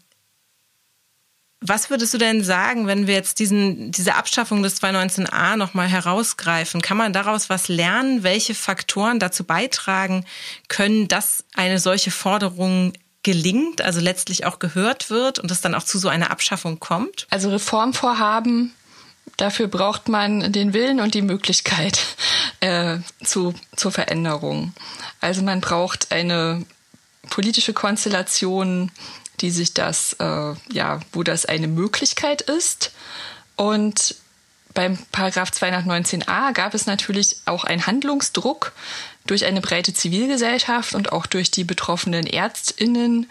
was würdest du denn sagen, wenn wir jetzt diesen, diese Abschaffung des 219a nochmal herausgreifen? Kann man daraus was lernen? Welche Faktoren dazu beitragen können, dass eine solche Forderung gelingt, also letztlich auch gehört wird und es dann auch zu so einer Abschaffung kommt? Also Reformvorhaben Dafür braucht man den Willen und die Möglichkeit äh, zu, zur Veränderung. Also man braucht eine politische Konstellation, die sich das, äh, ja, wo das eine Möglichkeit ist. Und beim Paragraph 219a gab es natürlich auch einen Handlungsdruck, durch eine breite Zivilgesellschaft und auch durch die betroffenen Ärztinnen,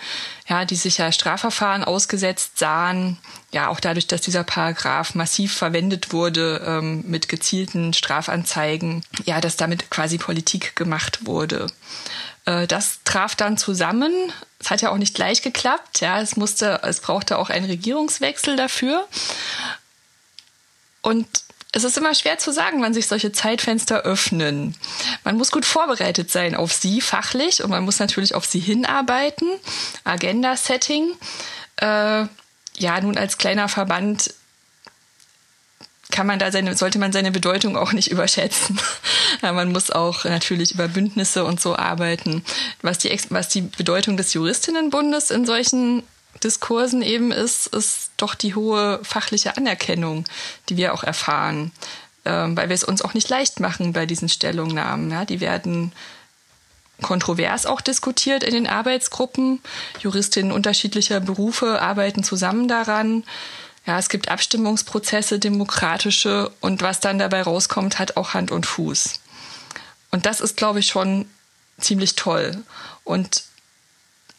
ja, die sich ja Strafverfahren ausgesetzt sahen, ja, auch dadurch, dass dieser Paragraph massiv verwendet wurde ähm, mit gezielten Strafanzeigen, ja, dass damit quasi Politik gemacht wurde. Äh, das traf dann zusammen. Es hat ja auch nicht gleich geklappt. Ja, es musste, es brauchte auch einen Regierungswechsel dafür. Und es ist immer schwer zu sagen, wann sich solche Zeitfenster öffnen. Man muss gut vorbereitet sein auf sie fachlich und man muss natürlich auf sie hinarbeiten. Agenda-Setting. Äh, ja, nun als kleiner Verband kann man da seine, sollte man seine Bedeutung auch nicht *laughs* überschätzen. man muss auch natürlich über Bündnisse und so arbeiten. Was die, was die Bedeutung des Juristinnenbundes in solchen Diskursen eben ist, ist doch die hohe fachliche Anerkennung, die wir auch erfahren, ähm, weil wir es uns auch nicht leicht machen bei diesen Stellungnahmen. Ja, die werden kontrovers auch diskutiert in den Arbeitsgruppen. Juristinnen unterschiedlicher Berufe arbeiten zusammen daran. Ja, es gibt Abstimmungsprozesse, demokratische und was dann dabei rauskommt, hat auch Hand und Fuß. Und das ist, glaube ich, schon ziemlich toll. Und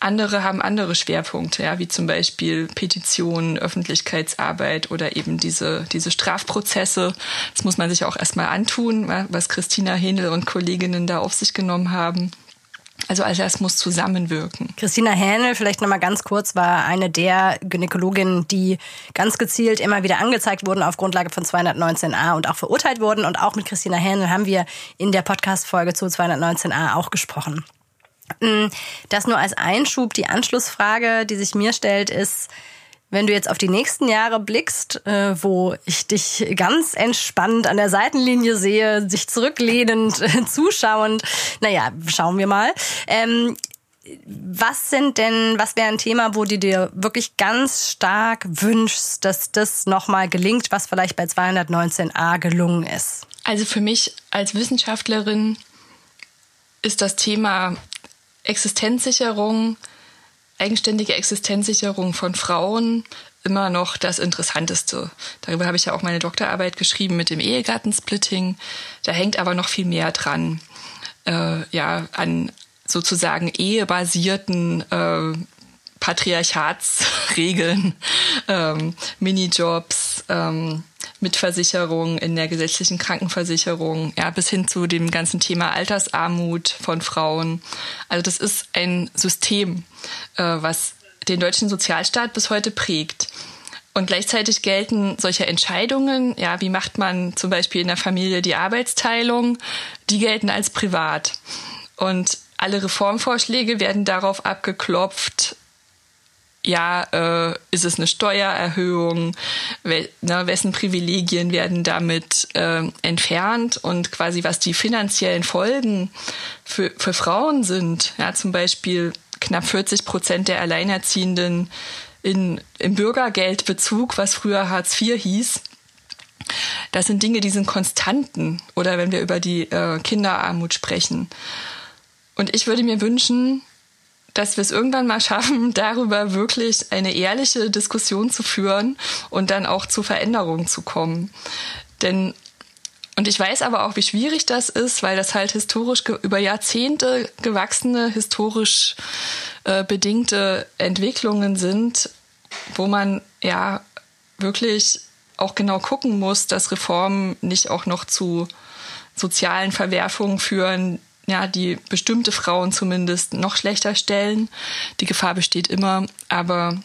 andere haben andere Schwerpunkte, ja, wie zum Beispiel Petitionen, Öffentlichkeitsarbeit oder eben diese, diese Strafprozesse. Das muss man sich auch erstmal antun, was Christina Hähnel und Kolleginnen da auf sich genommen haben. Also all das muss zusammenwirken. Christina Hähnel, vielleicht nochmal ganz kurz, war eine der Gynäkologinnen, die ganz gezielt immer wieder angezeigt wurden auf Grundlage von 219a und auch verurteilt wurden. Und auch mit Christina Hähnel haben wir in der Podcast-Folge zu 219a auch gesprochen. Das nur als Einschub. Die Anschlussfrage, die sich mir stellt, ist, wenn du jetzt auf die nächsten Jahre blickst, äh, wo ich dich ganz entspannt an der Seitenlinie sehe, sich zurücklehnend, äh, zuschauend, naja, schauen wir mal. Ähm, was sind denn, was wäre ein Thema, wo du dir wirklich ganz stark wünschst, dass das nochmal gelingt, was vielleicht bei 219a gelungen ist? Also für mich als Wissenschaftlerin ist das Thema Existenzsicherung, eigenständige Existenzsicherung von Frauen immer noch das Interessanteste. Darüber habe ich ja auch meine Doktorarbeit geschrieben mit dem Ehegattensplitting. Da hängt aber noch viel mehr dran. Äh, ja, an sozusagen ehebasierten äh, Patriarchatsregeln, *laughs* ähm, Minijobs, ähm, Mitversicherung in der gesetzlichen Krankenversicherung, ja, bis hin zu dem ganzen Thema Altersarmut von Frauen. Also das ist ein System, äh, was den deutschen Sozialstaat bis heute prägt. Und gleichzeitig gelten solche Entscheidungen, ja, wie macht man zum Beispiel in der Familie die Arbeitsteilung, die gelten als privat. Und alle Reformvorschläge werden darauf abgeklopft, ja, äh, ist es eine Steuererhöhung, we ne, wessen Privilegien werden damit äh, entfernt und quasi was die finanziellen Folgen für, für Frauen sind. Ja, zum Beispiel knapp 40 Prozent der Alleinerziehenden in, im Bürgergeldbezug, was früher Hartz IV hieß. Das sind Dinge, die sind Konstanten. Oder wenn wir über die äh, Kinderarmut sprechen. Und ich würde mir wünschen, dass wir es irgendwann mal schaffen, *laughs* darüber wirklich eine ehrliche Diskussion zu führen und dann auch zu Veränderungen zu kommen. Denn und ich weiß aber auch, wie schwierig das ist, weil das halt historisch über Jahrzehnte gewachsene, historisch äh, bedingte Entwicklungen sind, wo man ja wirklich auch genau gucken muss, dass Reformen nicht auch noch zu sozialen Verwerfungen führen, ja, die bestimmte Frauen zumindest noch schlechter stellen. Die Gefahr besteht immer, aber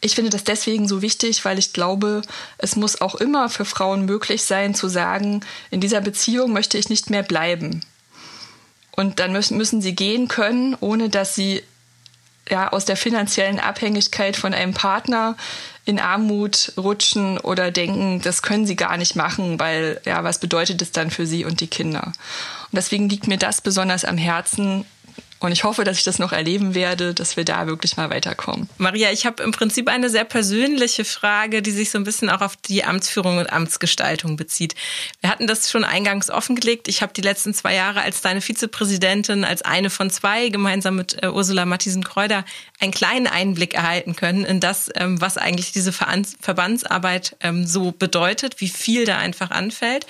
ich finde das deswegen so wichtig, weil ich glaube, es muss auch immer für Frauen möglich sein zu sagen, in dieser Beziehung möchte ich nicht mehr bleiben. Und dann müssen, müssen sie gehen können, ohne dass sie ja, aus der finanziellen Abhängigkeit von einem Partner in Armut rutschen oder denken, das können sie gar nicht machen, weil ja, was bedeutet es dann für sie und die Kinder? Und deswegen liegt mir das besonders am Herzen, und ich hoffe, dass ich das noch erleben werde, dass wir da wirklich mal weiterkommen. Maria, ich habe im Prinzip eine sehr persönliche Frage, die sich so ein bisschen auch auf die Amtsführung und Amtsgestaltung bezieht. Wir hatten das schon eingangs offengelegt. Ich habe die letzten zwei Jahre als deine Vizepräsidentin, als eine von zwei, gemeinsam mit äh, Ursula Matthiesen-Kreuder, einen kleinen Einblick erhalten können in das, ähm, was eigentlich diese Verbandsarbeit ähm, so bedeutet, wie viel da einfach anfällt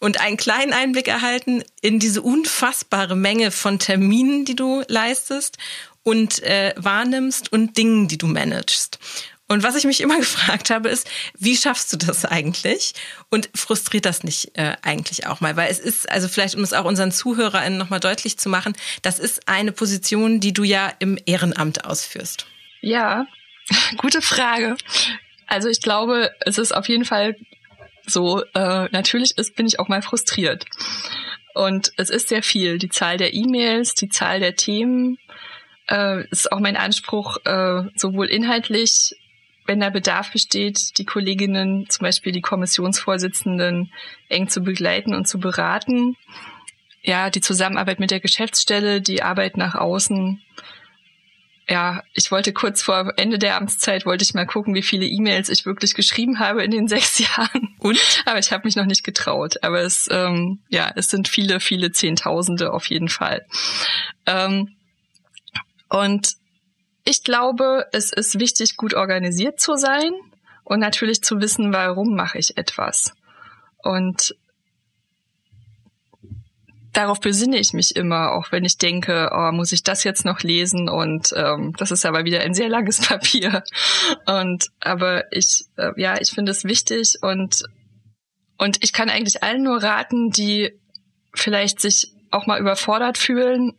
und einen kleinen Einblick erhalten in diese unfassbare Menge von Terminen, die du leistest und äh, wahrnimmst und Dingen, die du managst. Und was ich mich immer *laughs* gefragt habe, ist, wie schaffst du das eigentlich? Und frustriert das nicht äh, eigentlich auch mal? Weil es ist, also vielleicht, um es auch unseren ZuhörerInnen nochmal deutlich zu machen, das ist eine Position, die du ja im Ehrenamt ausführst. Ja, *laughs* gute Frage. Also ich glaube, es ist auf jeden Fall so, äh, natürlich ist, bin ich auch mal frustriert. Und es ist sehr viel. Die Zahl der E-Mails, die Zahl der Themen, äh, ist auch mein Anspruch, äh, sowohl inhaltlich, wenn da Bedarf besteht, die Kolleginnen, zum Beispiel die Kommissionsvorsitzenden, eng zu begleiten und zu beraten. Ja, die Zusammenarbeit mit der Geschäftsstelle, die Arbeit nach außen, ja, ich wollte kurz vor Ende der Amtszeit wollte ich mal gucken, wie viele E-Mails ich wirklich geschrieben habe in den *laughs* sechs Jahren. Und? Aber ich habe mich noch nicht getraut. Aber es, ähm, ja, es sind viele, viele Zehntausende auf jeden Fall. Ähm, und ich glaube, es ist wichtig, gut organisiert zu sein und natürlich zu wissen, warum mache ich etwas. Und darauf besinne ich mich immer, auch wenn ich denke, oh, muss ich das jetzt noch lesen? Und ähm, das ist aber wieder ein sehr langes *laughs* Papier. Und aber ich, äh, ja, ich finde es wichtig und und ich kann eigentlich allen nur raten, die vielleicht sich auch mal überfordert fühlen.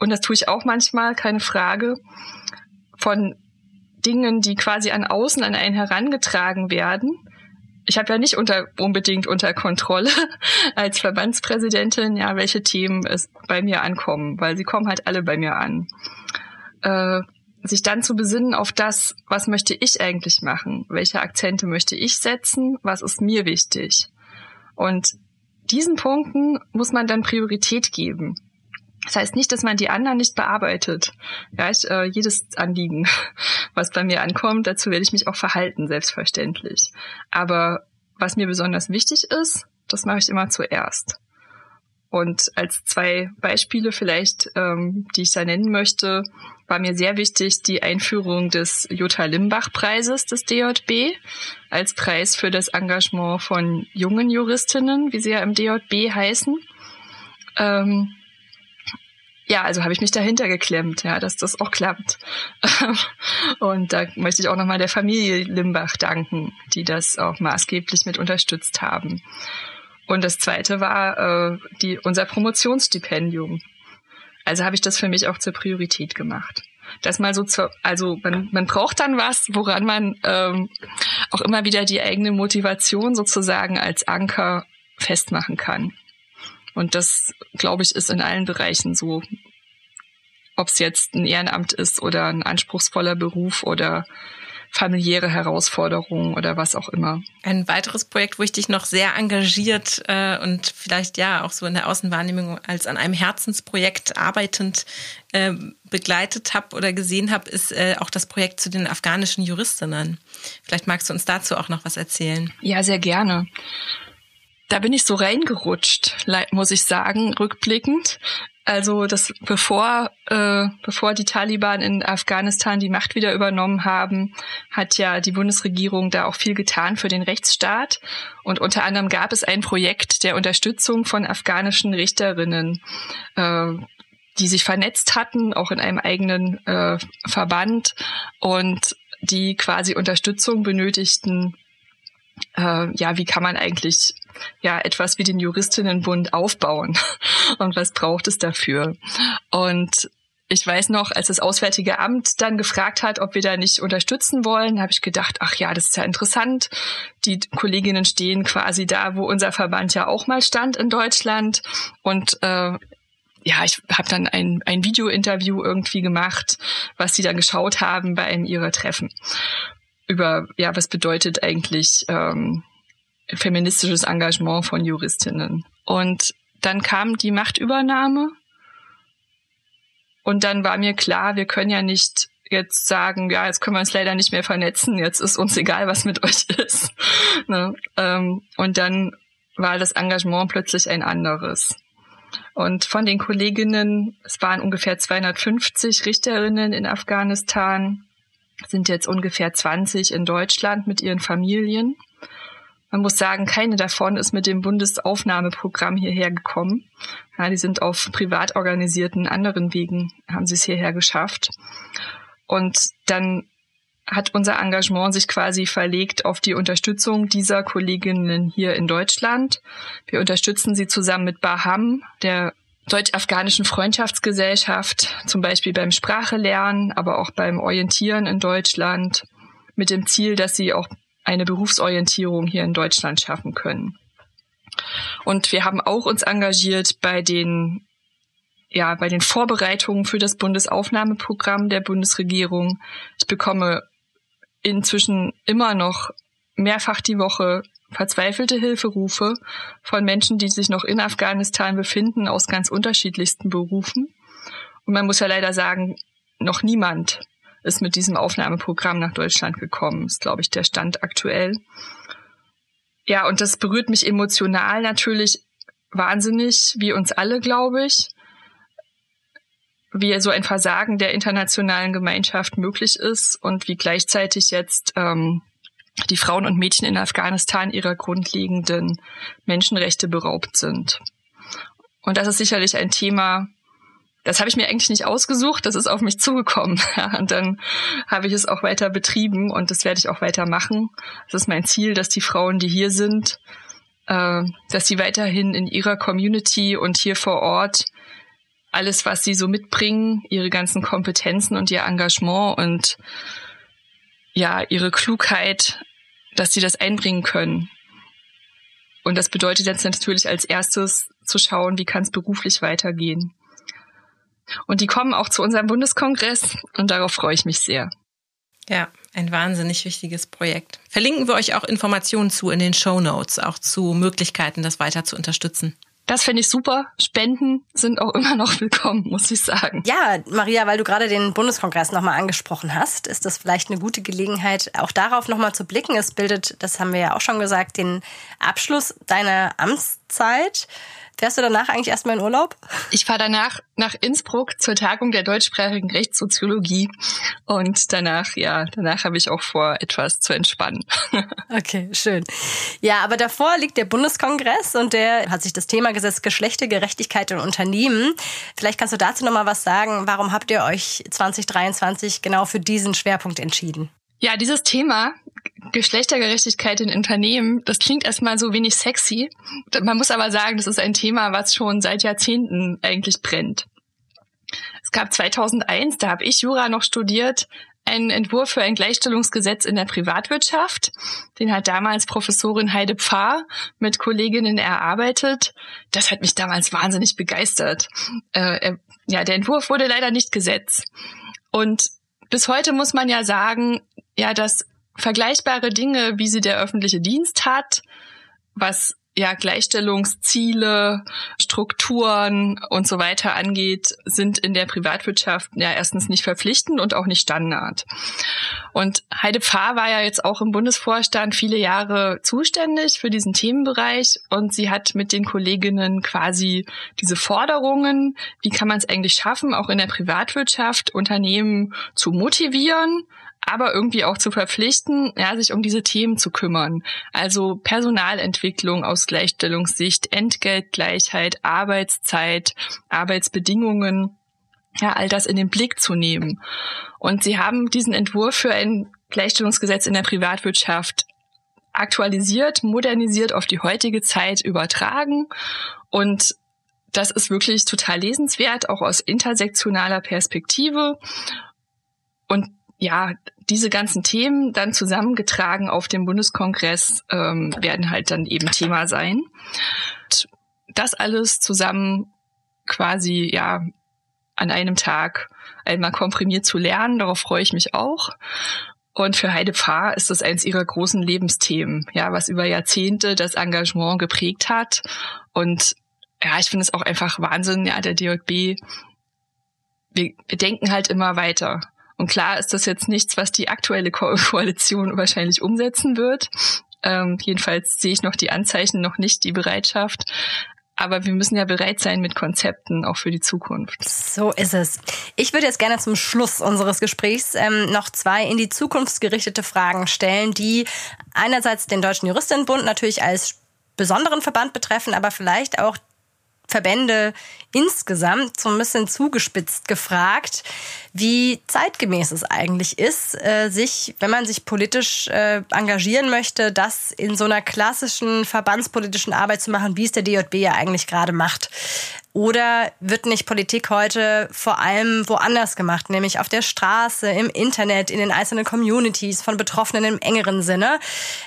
Und das tue ich auch manchmal, keine Frage, von Dingen, die quasi an außen an einen herangetragen werden ich habe ja nicht unter, unbedingt unter Kontrolle *laughs* als Verbandspräsidentin, ja, welche Themen es bei mir ankommen, weil sie kommen halt alle bei mir an. Äh, sich dann zu besinnen auf das, was möchte ich eigentlich machen? Welche Akzente möchte ich setzen? Was ist mir wichtig? Und diesen Punkten muss man dann Priorität geben. Das heißt nicht, dass man die anderen nicht bearbeitet. Ja, ich, äh, jedes Anliegen, *laughs* was bei mir ankommt, dazu werde ich mich auch verhalten, selbstverständlich. Aber was mir besonders wichtig ist, das mache ich immer zuerst. Und als zwei Beispiele vielleicht, ähm, die ich da nennen möchte, war mir sehr wichtig die Einführung des Jutta Limbach-Preises des DJB als Preis für das Engagement von jungen Juristinnen, wie sie ja im DJB heißen. Ähm, ja, also habe ich mich dahinter geklemmt, ja, dass das auch klappt. *laughs* Und da möchte ich auch nochmal der Familie Limbach danken, die das auch maßgeblich mit unterstützt haben. Und das zweite war äh, die, unser Promotionsstipendium. Also habe ich das für mich auch zur Priorität gemacht. Das mal so zur, also man, man braucht dann was, woran man ähm, auch immer wieder die eigene Motivation sozusagen als Anker festmachen kann. Und das, glaube ich, ist in allen Bereichen so. Ob es jetzt ein Ehrenamt ist oder ein anspruchsvoller Beruf oder familiäre Herausforderungen oder was auch immer. Ein weiteres Projekt, wo ich dich noch sehr engagiert äh, und vielleicht ja auch so in der Außenwahrnehmung als an einem Herzensprojekt arbeitend äh, begleitet habe oder gesehen habe, ist äh, auch das Projekt zu den afghanischen Juristinnen. Vielleicht magst du uns dazu auch noch was erzählen. Ja, sehr gerne da bin ich so reingerutscht, muss ich sagen, rückblickend. Also das bevor äh, bevor die Taliban in Afghanistan die Macht wieder übernommen haben, hat ja die Bundesregierung da auch viel getan für den Rechtsstaat und unter anderem gab es ein Projekt der Unterstützung von afghanischen Richterinnen, äh, die sich vernetzt hatten, auch in einem eigenen äh, Verband und die quasi Unterstützung benötigten äh, ja, wie kann man eigentlich ja etwas wie den Juristinnenbund aufbauen *laughs* und was braucht es dafür? Und ich weiß noch, als das Auswärtige Amt dann gefragt hat, ob wir da nicht unterstützen wollen, habe ich gedacht, ach ja, das ist ja interessant. Die Kolleginnen stehen quasi da, wo unser Verband ja auch mal stand in Deutschland. Und äh, ja, ich habe dann ein, ein Video-Interview irgendwie gemacht, was sie dann geschaut haben bei einem ihrer Treffen über, ja, was bedeutet eigentlich ähm, feministisches Engagement von Juristinnen. Und dann kam die Machtübernahme und dann war mir klar, wir können ja nicht jetzt sagen, ja, jetzt können wir uns leider nicht mehr vernetzen, jetzt ist uns egal, was mit *laughs* euch ist. ne? ähm, und dann war das Engagement plötzlich ein anderes. Und von den Kolleginnen, es waren ungefähr 250 Richterinnen in Afghanistan, sind jetzt ungefähr 20 in Deutschland mit ihren Familien. Man muss sagen, keine davon ist mit dem Bundesaufnahmeprogramm hierher gekommen. Ja, die sind auf privat organisierten anderen Wegen, haben sie es hierher geschafft. Und dann hat unser Engagement sich quasi verlegt auf die Unterstützung dieser Kolleginnen hier in Deutschland. Wir unterstützen sie zusammen mit Baham, der deutsch-afghanischen Freundschaftsgesellschaft, zum Beispiel beim Sprachelernen, aber auch beim Orientieren in Deutschland, mit dem Ziel, dass sie auch eine Berufsorientierung hier in Deutschland schaffen können. Und wir haben auch uns engagiert bei den ja, bei den Vorbereitungen für das Bundesaufnahmeprogramm der Bundesregierung. Ich bekomme inzwischen immer noch mehrfach die Woche verzweifelte Hilferufe von Menschen, die sich noch in Afghanistan befinden, aus ganz unterschiedlichsten Berufen. Und man muss ja leider sagen, noch niemand ist mit diesem Aufnahmeprogramm nach Deutschland gekommen, ist, glaube ich, der Stand aktuell. Ja, und das berührt mich emotional natürlich wahnsinnig, wie uns alle, glaube ich, wie so ein Versagen der internationalen Gemeinschaft möglich ist und wie gleichzeitig jetzt ähm, die Frauen und Mädchen in Afghanistan ihrer grundlegenden Menschenrechte beraubt sind. Und das ist sicherlich ein Thema, das habe ich mir eigentlich nicht ausgesucht, das ist auf mich zugekommen. *laughs* und dann habe ich es auch weiter betrieben und das werde ich auch weiter machen. Das ist mein Ziel, dass die Frauen, die hier sind, äh, dass sie weiterhin in ihrer Community und hier vor Ort alles, was sie so mitbringen, ihre ganzen Kompetenzen und ihr Engagement und ja, ihre Klugheit dass sie das einbringen können. Und das bedeutet jetzt natürlich als erstes zu schauen, wie kann es beruflich weitergehen. Und die kommen auch zu unserem Bundeskongress und darauf freue ich mich sehr. Ja, ein wahnsinnig wichtiges Projekt. Verlinken wir euch auch Informationen zu in den Show Notes, auch zu Möglichkeiten, das weiter zu unterstützen. Das finde ich super. Spenden sind auch immer noch *laughs* willkommen, muss ich sagen. Ja, Maria, weil du gerade den Bundeskongress nochmal angesprochen hast, ist das vielleicht eine gute Gelegenheit, auch darauf nochmal zu blicken. Es bildet, das haben wir ja auch schon gesagt, den Abschluss deiner Amtszeit. Fährst du danach eigentlich erstmal in Urlaub? Ich fahre danach nach Innsbruck zur Tagung der deutschsprachigen Rechtssoziologie und danach, ja, danach habe ich auch vor, etwas zu entspannen. *laughs* Okay, schön. Ja, aber davor liegt der Bundeskongress und der hat sich das Thema gesetzt Geschlechtergerechtigkeit in Unternehmen. Vielleicht kannst du dazu noch mal was sagen. Warum habt ihr euch 2023 genau für diesen Schwerpunkt entschieden? Ja, dieses Thema Geschlechtergerechtigkeit in Unternehmen, das klingt erstmal so wenig sexy. Man muss aber sagen, das ist ein Thema, was schon seit Jahrzehnten eigentlich brennt. Es gab 2001, da habe ich Jura noch studiert, einen Entwurf für ein Gleichstellungsgesetz in der Privatwirtschaft. Den hat damals Professorin Heide Pfarr mit Kolleginnen erarbeitet. Das hat mich damals wahnsinnig begeistert. Äh, ja, der Entwurf wurde leider nicht Gesetz. Und bis heute muss man ja sagen, ja, dass vergleichbare Dinge, wie sie der öffentliche Dienst hat, was ja Gleichstellungsziele, Strukturen und so weiter angeht, sind in der Privatwirtschaft ja erstens nicht verpflichtend und auch nicht Standard. Und Heide Pfarr war ja jetzt auch im Bundesvorstand viele Jahre zuständig für diesen Themenbereich und sie hat mit den Kolleginnen quasi diese Forderungen, wie kann man es eigentlich schaffen, auch in der Privatwirtschaft Unternehmen zu motivieren, aber irgendwie auch zu verpflichten, ja, sich um diese Themen zu kümmern. Also Personalentwicklung aus Gleichstellungssicht, Entgeltgleichheit, Arbeitszeit, Arbeitsbedingungen, ja, all das in den Blick zu nehmen. Und sie haben diesen Entwurf für ein Gleichstellungsgesetz in der Privatwirtschaft aktualisiert, modernisiert auf die heutige Zeit übertragen und das ist wirklich total lesenswert, auch aus intersektionaler Perspektive. Und ja, diese ganzen Themen dann zusammengetragen auf dem Bundeskongress ähm, werden halt dann eben Thema sein. Das alles zusammen quasi ja an einem Tag einmal komprimiert zu lernen, darauf freue ich mich auch. Und für Heide Pfarr ist das eins ihrer großen Lebensthemen, ja, was über Jahrzehnte das Engagement geprägt hat. Und ja, ich finde es auch einfach Wahnsinn, ja, der DJB, wir, wir denken halt immer weiter. Und klar ist das jetzt nichts, was die aktuelle Ko *laughs* Koalition wahrscheinlich umsetzen wird. Ähm, jedenfalls sehe ich noch die Anzeichen, noch nicht die Bereitschaft. Aber wir müssen ja bereit sein mit Konzepten auch für die Zukunft. So ist es. Ich würde jetzt gerne zum Schluss unseres Gesprächs ähm, noch zwei in die Zukunft gerichtete Fragen stellen, die einerseits den Deutschen Juristinnenbund natürlich als besonderen Verband betreffen, aber vielleicht auch Verbände insgesamt so ein bisschen zugespitzt gefragt, wie zeitgemäß es eigentlich ist, äh, sich, wenn man sich politisch äh, engagieren möchte, das in so einer klassischen verbandspolitischen Arbeit zu machen, wie es der DJB ja eigentlich gerade macht. Oder wird nicht Politik heute vor allem woanders gemacht, nämlich auf der Straße, im Internet, in den einzelnen Communities von Betroffenen im engeren Sinne?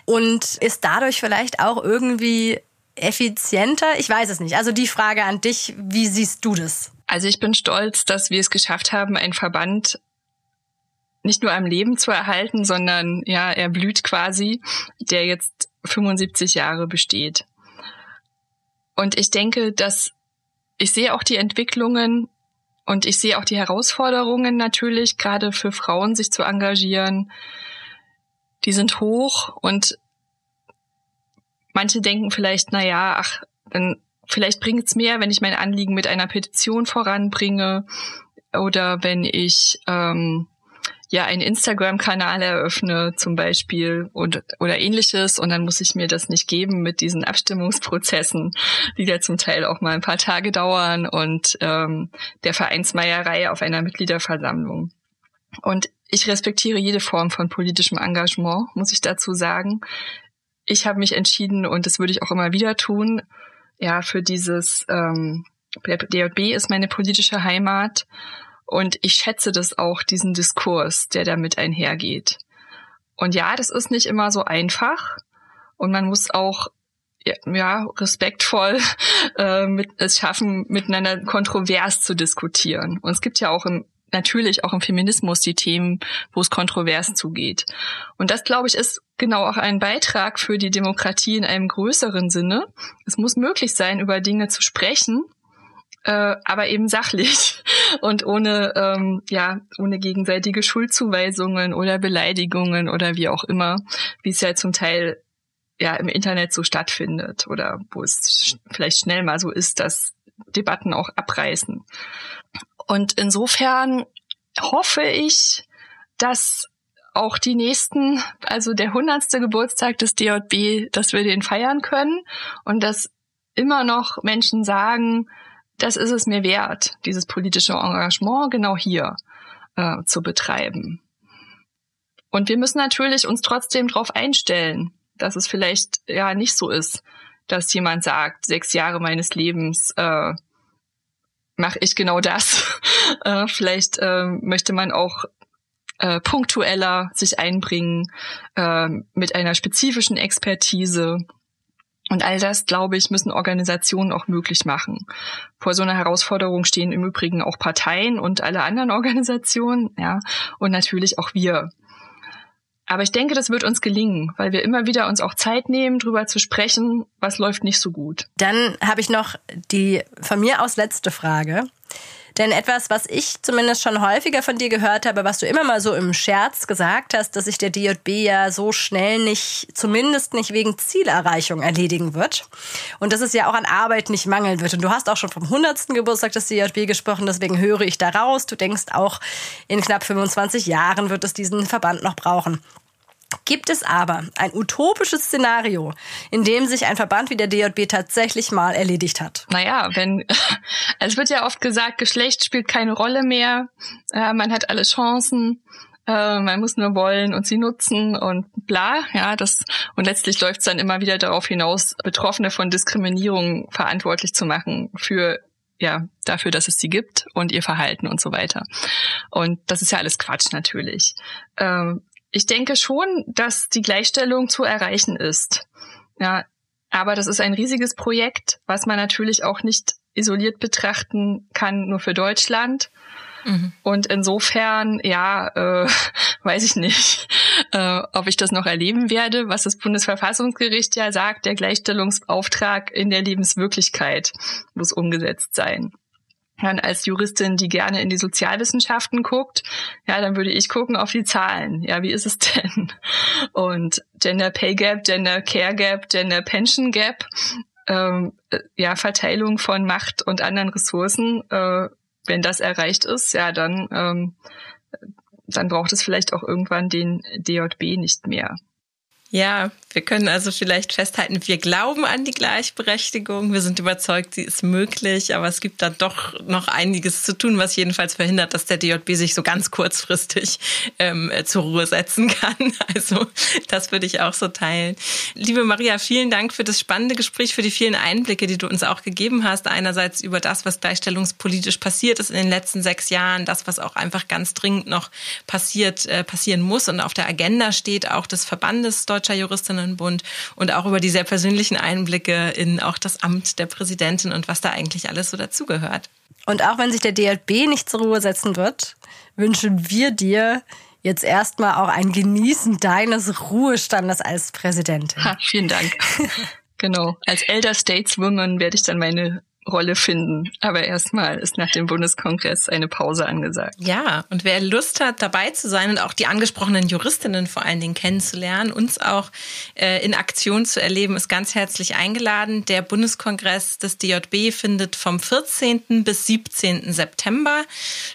Und ist dadurch vielleicht auch irgendwie effizienter? Ich weiß es nicht. Also die Frage an dich, wie siehst du das? Also ich bin stolz, dass wir es geschafft haben, einen Verband nicht nur am Leben zu erhalten, sondern ja, er blüht quasi, der jetzt 75 Jahre besteht. Und ich denke, dass ich sehe auch die Entwicklungen und ich sehe auch die Herausforderungen natürlich, gerade für Frauen sich zu engagieren. Die sind hoch und Manche denken vielleicht, na ja, ach, dann vielleicht bringt's mehr, wenn ich mein Anliegen mit einer Petition voranbringe oder wenn ich ähm, ja einen Instagram-Kanal eröffne zum Beispiel und, oder ähnliches und dann muss ich mir das nicht geben mit diesen Abstimmungsprozessen, die ja zum Teil auch mal ein paar Tage dauern und ähm, der Vereinsmeierei auf einer Mitgliederversammlung. Und ich respektiere jede Form von politischem Engagement, muss ich dazu sagen ich habe mich entschieden und das würde ich auch immer wieder tun, ja, für dieses ähm, der DJB ist meine politische Heimat und ich schätze das auch, diesen Diskurs, der damit einhergeht. Und ja, das ist nicht immer so einfach und man muss auch ja, respektvoll *laughs* äh, mit, es schaffen, miteinander kontrovers zu diskutieren. Und es gibt ja auch im natürlich auch im Feminismus die Themen, wo es kontrovers zugeht. Und das, glaube ich, ist genau auch ein Beitrag für die Demokratie in einem größeren Sinne. Es muss möglich sein, über Dinge zu sprechen, äh, aber eben sachlich *laughs* und ohne ähm, ja ohne gegenseitige Schuldzuweisungen oder Beleidigungen oder wie auch immer, wie es ja zum Teil ja im Internet so stattfindet oder wo es vielleicht schnell mal so ist, dass Debatten auch abreißen. Und insofern hoffe ich, dass auch die nächsten, also der hundertste Geburtstag des DJB, dass wir den feiern können und dass immer noch Menschen sagen, das ist es mir wert, dieses politische Engagement genau hier äh, zu betreiben. Und wir müssen natürlich uns trotzdem darauf einstellen, dass es vielleicht ja nicht so ist, dass jemand sagt, sechs Jahre meines Lebens äh, mache ich genau das. *laughs* äh, vielleicht äh, möchte man auch äh, punktueller sich einbringen äh, mit einer spezifischen Expertise. Und all das, glaube ich, müssen Organisationen auch möglich machen. Vor so einer Herausforderung stehen im Übrigen auch Parteien und alle anderen *laughs* Organisationen, ja, und natürlich auch wir. Aber ich denke, das wird uns gelingen, weil wir immer wieder uns auch Zeit nehmen, drüber zu sprechen, was läuft nicht so gut. Dann habe ich noch die von mir aus letzte Frage. Denn etwas, was ich zumindest schon häufiger von dir gehört habe, was du immer mal so im Scherz gesagt hast, dass sich der DJB ja so schnell nicht, zumindest nicht wegen Zielerreichung erledigen wird. Und dass es ja auch an Arbeit nicht mangeln wird. Und du hast auch schon vom 100. Geburtstag des DJB gesprochen, deswegen höre ich da raus. Du denkst auch, in knapp 25 Jahren wird es diesen Verband noch brauchen. Gibt es aber ein utopisches Szenario, in dem sich ein Verband wie der DJB tatsächlich mal erledigt hat? Naja, wenn, *laughs* es wird ja oft gesagt, Geschlecht spielt keine Rolle mehr, äh, man hat alle Chancen, äh, man muss nur wollen und sie nutzen und bla, ja, das, und letztlich läuft es dann immer wieder darauf hinaus, Betroffene von Diskriminierung verantwortlich zu machen für ja, dafür, dass es sie gibt und ihr Verhalten und so weiter. Und das ist ja alles Quatsch natürlich. Ähm, ich denke schon, dass die Gleichstellung zu erreichen ist. Ja, aber das ist ein riesiges Projekt, was man natürlich auch nicht isoliert betrachten kann, nur für Deutschland. Mhm. Und insofern, ja, äh, *laughs* weiß ich nicht, *laughs* äh, ob ich das noch erleben werde, was das Bundesverfassungsgericht ja sagt, der Gleichstellungsauftrag in der Lebenswirklichkeit muss umgesetzt sein als Juristin, die gerne in die Sozialwissenschaften guckt, ja, dann würde ich gucken auf die Zahlen. Ja, wie ist es *laughs* denn? Und Gender Pay Gap, Gender Care Gap, Gender Pension Gap, ähm, äh, ja, Verteilung von Macht und anderen Ressourcen, äh, wenn das erreicht ist, ja, dann, ähm, dann braucht es vielleicht auch irgendwann den DJB nicht mehr. Ja, wir können also vielleicht festhalten, wir glauben an die Gleichberechtigung, wir sind überzeugt, sie ist möglich, aber es gibt da doch noch einiges zu tun, was jedenfalls verhindert, dass der DJB sich so ganz kurzfristig ähm, zur Ruhe setzen kann. *laughs* Also das würde ich auch so teilen. Liebe Maria, vielen Dank für das spannende Gespräch, für die vielen Einblicke, die du uns auch gegeben hast. Einerseits über das, was gleichstellungspolitisch passiert ist in den letzten sechs Jahren, das, was auch einfach ganz dringend noch passiert, äh, passieren muss und auf der Agenda steht, auch des Verbandes Deutschland Deutscher Juristinnenbund und auch über die sehr persönlichen Einblicke in auch das Amt der Präsidentin und was da eigentlich alles so dazugehört. Und auch wenn sich der DLB nicht zur Ruhe setzen wird, wünschen wir dir jetzt erstmal auch ein Genießen deines Ruhestandes als Präsidentin. Ha, vielen Dank. *laughs* genau. Als Elder Stateswoman werde ich dann meine Rolle finden. Aber erstmal ist nach dem Bundeskongress eine Pause angesagt. Ja, und wer Lust hat, dabei zu sein und auch die angesprochenen Juristinnen vor allen Dingen kennenzulernen, uns auch äh, in Aktion zu erleben, ist ganz herzlich eingeladen. Der Bundeskongress des DJB findet vom 14. bis 17. September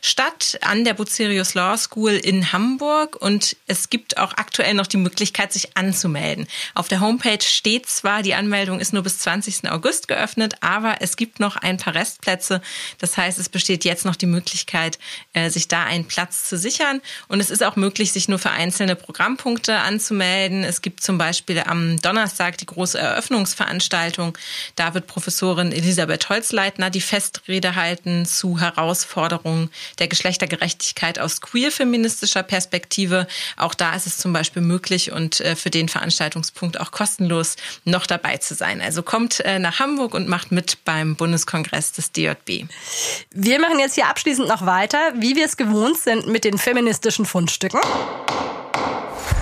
statt an der Bucerius Law School in Hamburg. Und es gibt auch aktuell noch die Möglichkeit, sich anzumelden. Auf der Homepage steht zwar, die Anmeldung ist nur bis 20. August geöffnet, aber es gibt noch ein paar Restplätze. Das heißt, es besteht jetzt noch die Möglichkeit, äh, sich da einen Platz zu sichern. Und es ist auch möglich, sich nur für einzelne Programmpunkte anzumelden. Es gibt zum Beispiel am Donnerstag die große Eröffnungsveranstaltung. Da wird Professorin Elisabeth Holzleitner die Festrede halten zu Herausforderungen der Geschlechtergerechtigkeit aus queer-feministischer Perspektive. Auch da ist es zum Beispiel möglich und äh, für den Veranstaltungspunkt auch kostenlos noch dabei zu sein. Also kommt äh, nach Hamburg und macht mit beim Bund Bundeskongress des DJB. Wir machen jetzt hier abschließend noch weiter, wie wir es gewohnt sind mit den feministischen Fundstücken.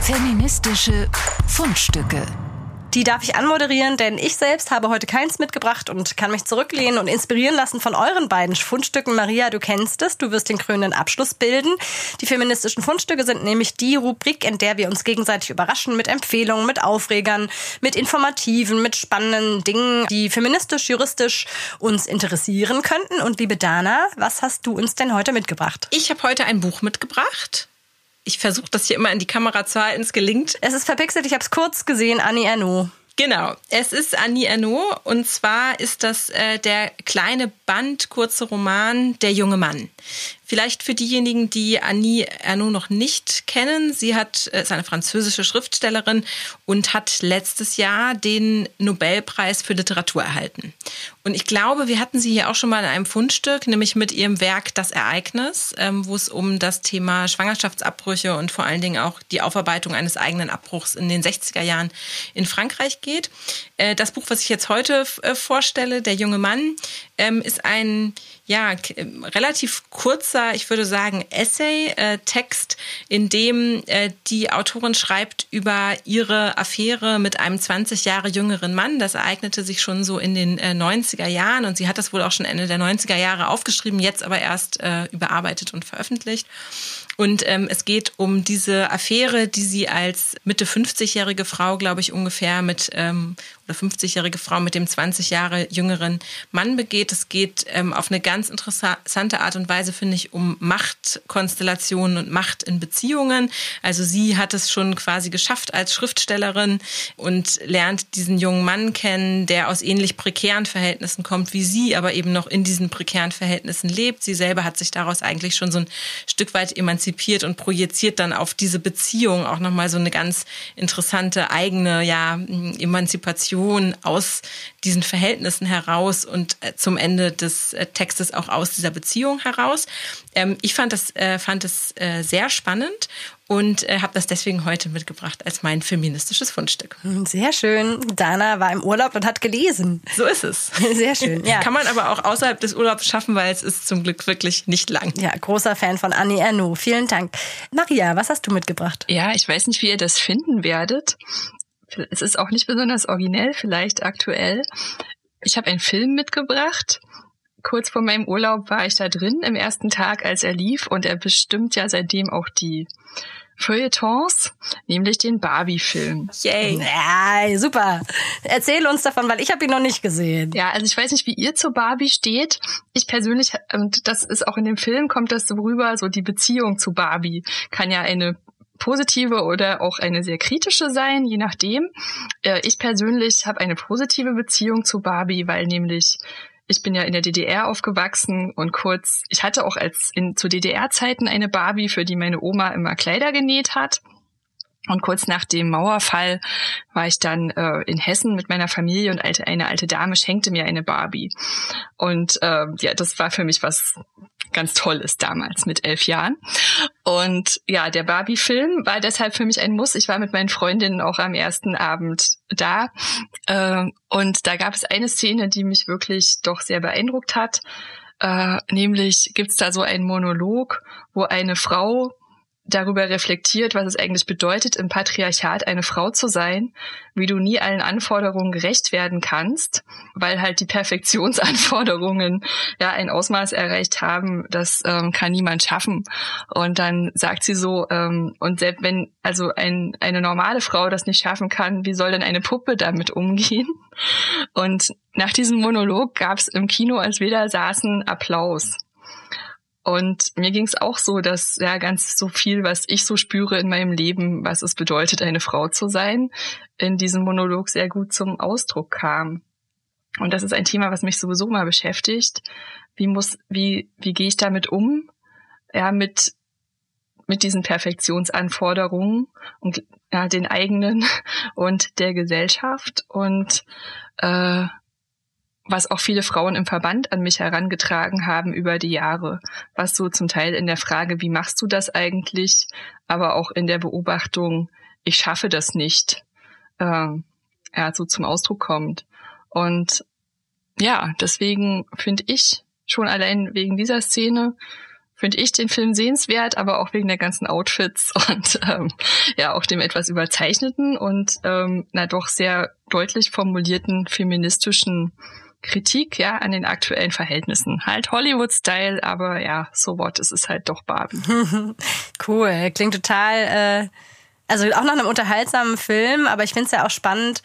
Feministische Fundstücke. Die darf ich anmoderieren, denn ich selbst habe heute keins mitgebracht und kann mich zurücklehnen und inspirieren lassen von euren beiden Fundstücken. Maria, du kennst es, du wirst den krönenden Abschluss bilden. Die feministischen Fundstücke sind nämlich die Rubrik, in der wir uns gegenseitig überraschen mit Empfehlungen, mit Aufregern, mit Informativen, mit spannenden Dingen, die feministisch, juristisch uns interessieren könnten. Und liebe Dana, was hast du uns denn heute mitgebracht? Ich habe heute ein Buch mitgebracht. Ich versuche das hier immer in die Kamera zu halten, es gelingt. Es ist verpixelt, ich habe es kurz gesehen, Annie Ernaux. Genau, es ist Annie Ernaux und zwar ist das äh, der kleine Band, kurze Roman Der junge Mann. Vielleicht für diejenigen, die Annie Ernaux noch nicht kennen. Sie hat, äh, ist eine französische Schriftstellerin und hat letztes Jahr den Nobelpreis für Literatur erhalten. Und ich glaube, wir hatten sie hier auch schon mal in einem Fundstück, nämlich mit ihrem Werk Das Ereignis, ähm, wo es um das Thema Schwangerschaftsabbrüche und vor allen Dingen auch die Aufarbeitung eines eigenen Abbruchs in den 60er Jahren in Frankreich geht. Äh, das Buch, was ich jetzt heute äh, vorstelle, Der junge Mann, ähm, ist ein ja, relativ kurzer, ich würde sagen, Essay-Text, äh, in dem äh, die Autorin schreibt über ihre Affäre mit einem 20 Jahre jüngeren Mann. Das ereignete sich schon so in den äh, 90er Jahren und sie hat das wohl auch schon Ende der 90er Jahre aufgeschrieben, jetzt aber erst äh, überarbeitet und veröffentlicht. Und ähm, es geht um diese Affäre, die sie als Mitte 50-jährige Frau, glaube ich, ungefähr mit ähm, oder 50-jährige Frau mit dem 20 Jahre jüngeren Mann begeht. Es geht ähm, auf eine ganz interessante Art und Weise, finde ich, um Machtkonstellationen und Macht in Beziehungen. Also sie hat es schon quasi geschafft als Schriftstellerin und lernt diesen jungen Mann kennen, der aus ähnlich prekären Verhältnissen kommt wie sie, aber eben noch in diesen prekären Verhältnissen lebt. Sie selber hat sich daraus eigentlich schon so ein Stück weit emanzipiert und projiziert dann auf diese Beziehung auch nochmal so eine ganz interessante eigene, ja, Emanzipation aus diesen Verhältnissen heraus und äh, zum Ende des äh, Textes auch aus dieser Beziehung heraus. Ähm, ich fand das, äh, fand das sehr spannend und äh, habe das deswegen heute mitgebracht als mein feministisches Fundstück. Sehr schön. Dana war im Urlaub und hat gelesen. So ist es. *laughs* Sehr schön. Ja. Kann man aber auch außerhalb des Urlaubs schaffen, weil es ist zum Glück wirklich nicht lang. Ja, großer Fan von Annie Ernaux. Vielen Dank. Maria, was hast du mitgebracht? Ja, ich weiß nicht, wie ihr das finden werdet es ist auch nicht besonders originell, vielleicht aktuell. Ich habe einen Film mitgebracht. Kurz vor meinem Urlaub war ich da drin im ersten Tag, als er lief, und er bestimmt ja seitdem auch die Feuilletons, nämlich den Barbie-Film. Yay. Ja, super. Erzähl uns davon, weil ich habe ihn noch nicht gesehen. Ja, also ich weiß nicht, wie ihr zu Barbie steht. Ich persönlich, und das ist auch in dem Film, kommt das so rüber, so die Beziehung zu Barbie kann ja eine positive oder auch eine sehr kritische sein, je nachdem. Äh, ich persönlich habe eine positive Beziehung zu Barbie, weil nämlich ich bin ja in der DDR aufgewachsen und kurz, ich hatte auch als in, zu DDR-Zeiten eine Barbie, für die meine Oma immer Kleider genäht hat. Und kurz nach dem Mauerfall war ich dann äh, in Hessen mit meiner Familie und alte, eine alte Dame schenkte mir eine Barbie. Und äh, ja, das war für mich was ganz toll ist damals mit elf Jahren. Und ja, der Barbie-Film war deshalb für mich ein Muss. Ich war mit meinen Freundinnen auch am ersten Abend da. Äh, und da gab es eine Szene, die mich wirklich doch sehr beeindruckt hat. Äh, nämlich gibt's da so einen Monolog, wo eine Frau darüber reflektiert, was es eigentlich bedeutet, im Patriarchat eine Frau zu sein, wie du nie allen Anforderungen gerecht werden kannst, weil halt die Perfektionsanforderungen ja ein Ausmaß erreicht haben, das ähm, kann niemand schaffen. Und dann sagt sie so, ähm, und selbst wenn also ein, eine normale Frau das nicht schaffen kann, wie soll denn eine Puppe damit umgehen? Und nach diesem Monolog gab es im Kino, als wir da saßen, Applaus. Und mir ging es auch so, dass ja ganz so viel, was ich so spüre in meinem Leben, was es bedeutet, eine Frau zu sein, in diesem Monolog sehr gut zum Ausdruck kam. Und das ist ein Thema, was mich sowieso mal beschäftigt. Wie muss, wie, wie gehe ich damit um? Ja, mit, mit diesen Perfektionsanforderungen und ja, den eigenen *laughs* und der Gesellschaft und äh, was auch viele Frauen im Verband an mich herangetragen haben über die Jahre, was so zum Teil in der Frage, wie machst du das eigentlich, aber auch in der Beobachtung, ich schaffe das nicht, äh, ja, so zum Ausdruck kommt. Und ja, deswegen finde ich schon allein wegen dieser Szene finde ich den Film sehenswert, aber auch wegen der ganzen Outfits *laughs* und ähm, ja auch dem etwas überzeichneten und ähm, na doch sehr deutlich formulierten feministischen Kritik ja an den aktuellen Verhältnissen. Halt Hollywood-Style, aber ja, so what, es ist halt doch Barbie. *laughs* cool, klingt total, äh, also auch nach einem unterhaltsamen Film, aber ich finde es ja auch spannend,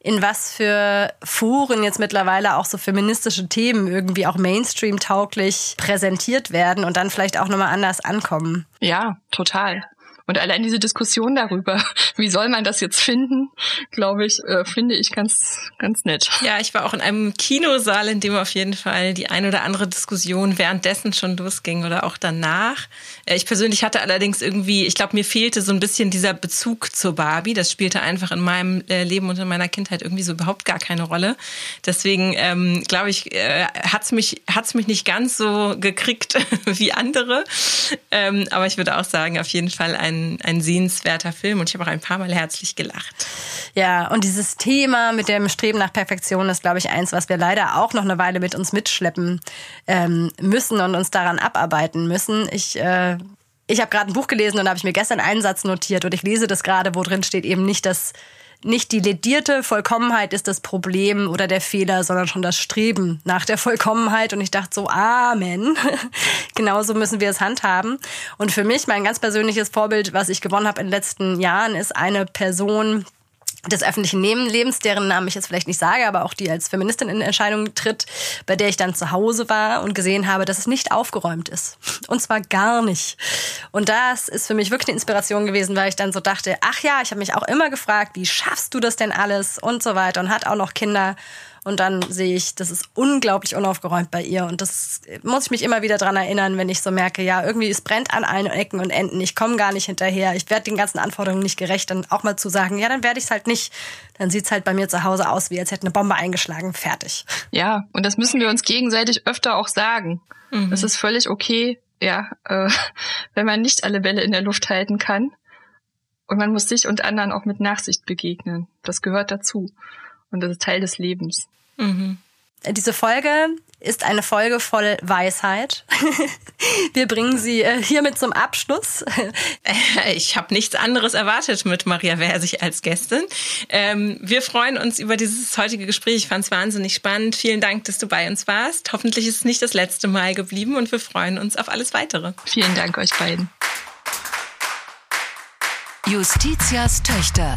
in was für Foren jetzt mittlerweile auch so feministische Themen irgendwie auch Mainstream-tauglich präsentiert werden und dann vielleicht auch nochmal anders ankommen. Ja, total. Und allein diese Diskussion darüber, *laughs* wie soll man das jetzt finden, glaube ich, äh, finde ich ganz, ganz nett. Ja, ich war auch in einem Kinosaal, in dem auf jeden Fall die ein oder andere Diskussion währenddessen schon losging oder auch danach. Äh, ich persönlich hatte allerdings irgendwie, ich glaube, mir fehlte so ein bisschen dieser Bezug zur Barbie. Das spielte einfach in meinem äh, Leben und in meiner Kindheit irgendwie so überhaupt gar keine Rolle. Deswegen ähm, glaube ich, äh, hat's mich hat's mich nicht ganz so gekriegt *laughs* wie andere. Ähm, aber ich würde auch sagen, auf jeden Fall ein ein, sehenswerter Film und ich habe auch ein paar Mal herzlich gelacht. Ja, und dieses Thema mit dem Streben nach Perfektion ist, glaube ich, eins, was wir leider auch noch eine Weile mit uns mitschleppen ähm, müssen und uns daran abarbeiten müssen. Ich äh, ich habe gerade ein Buch gelesen und habe ich mir gestern einen Satz notiert und ich lese das gerade, wo drin steht eben nicht, dass nicht die ledierte Vollkommenheit ist das Problem oder der Fehler, sondern schon das Streben nach der Vollkommenheit. Und ich dachte so, Amen. *laughs* Genauso müssen wir es handhaben. Und für mich, mein ganz persönliches Vorbild, was ich gewonnen habe in den letzten Jahren, ist eine Person, des öffentlichen Lebens, deren Namen ich jetzt vielleicht nicht sage, aber auch die als Feministin in Erscheinung tritt, bei der ich dann zu Hause war und gesehen habe, dass es nicht aufgeräumt ist. Und zwar gar nicht. Und das ist für mich wirklich eine Inspiration gewesen, weil ich dann so dachte, ach ja, ich habe mich auch immer gefragt, wie schaffst du das denn alles und so weiter und hat auch noch Kinder. Und dann sehe ich, das ist unglaublich unaufgeräumt bei ihr. Und das muss ich mich immer wieder dran erinnern, wenn ich so merke, ja, irgendwie es brennt an allen Ecken und Enden. Ich komme gar nicht hinterher. Ich werde den ganzen Anforderungen nicht gerecht. Dann auch mal zu sagen, ja, dann werde ich es halt nicht. Dann sieht es halt bei mir zu Hause aus, wie als hätte eine Bombe eingeschlagen. Fertig. Ja, und das müssen wir uns gegenseitig öfter auch sagen. Mhm. Das ist völlig okay, ja, äh, wenn man nicht alle Bälle in der Luft halten kann. Und man muss sich und anderen auch mit Nachsicht begegnen. Das gehört dazu. Und das ist Teil des Lebens. Mhm. Diese Folge ist eine Folge voll Weisheit. *laughs* Wir bringen sie äh, hiermit zum Abschluss. *laughs* Ich habe nichts anderes erwartet mit Maria Versich als Gästin. Ähm, wir freuen uns über dieses heutige Gespräch. Ich fand es wahnsinnig spannend. Vielen Dank, dass du bei uns warst. Hoffentlich ist es nicht das letzte Mal geblieben und wir freuen uns auf alles weitere. Vielen Dank euch beiden. Justitias Töchter.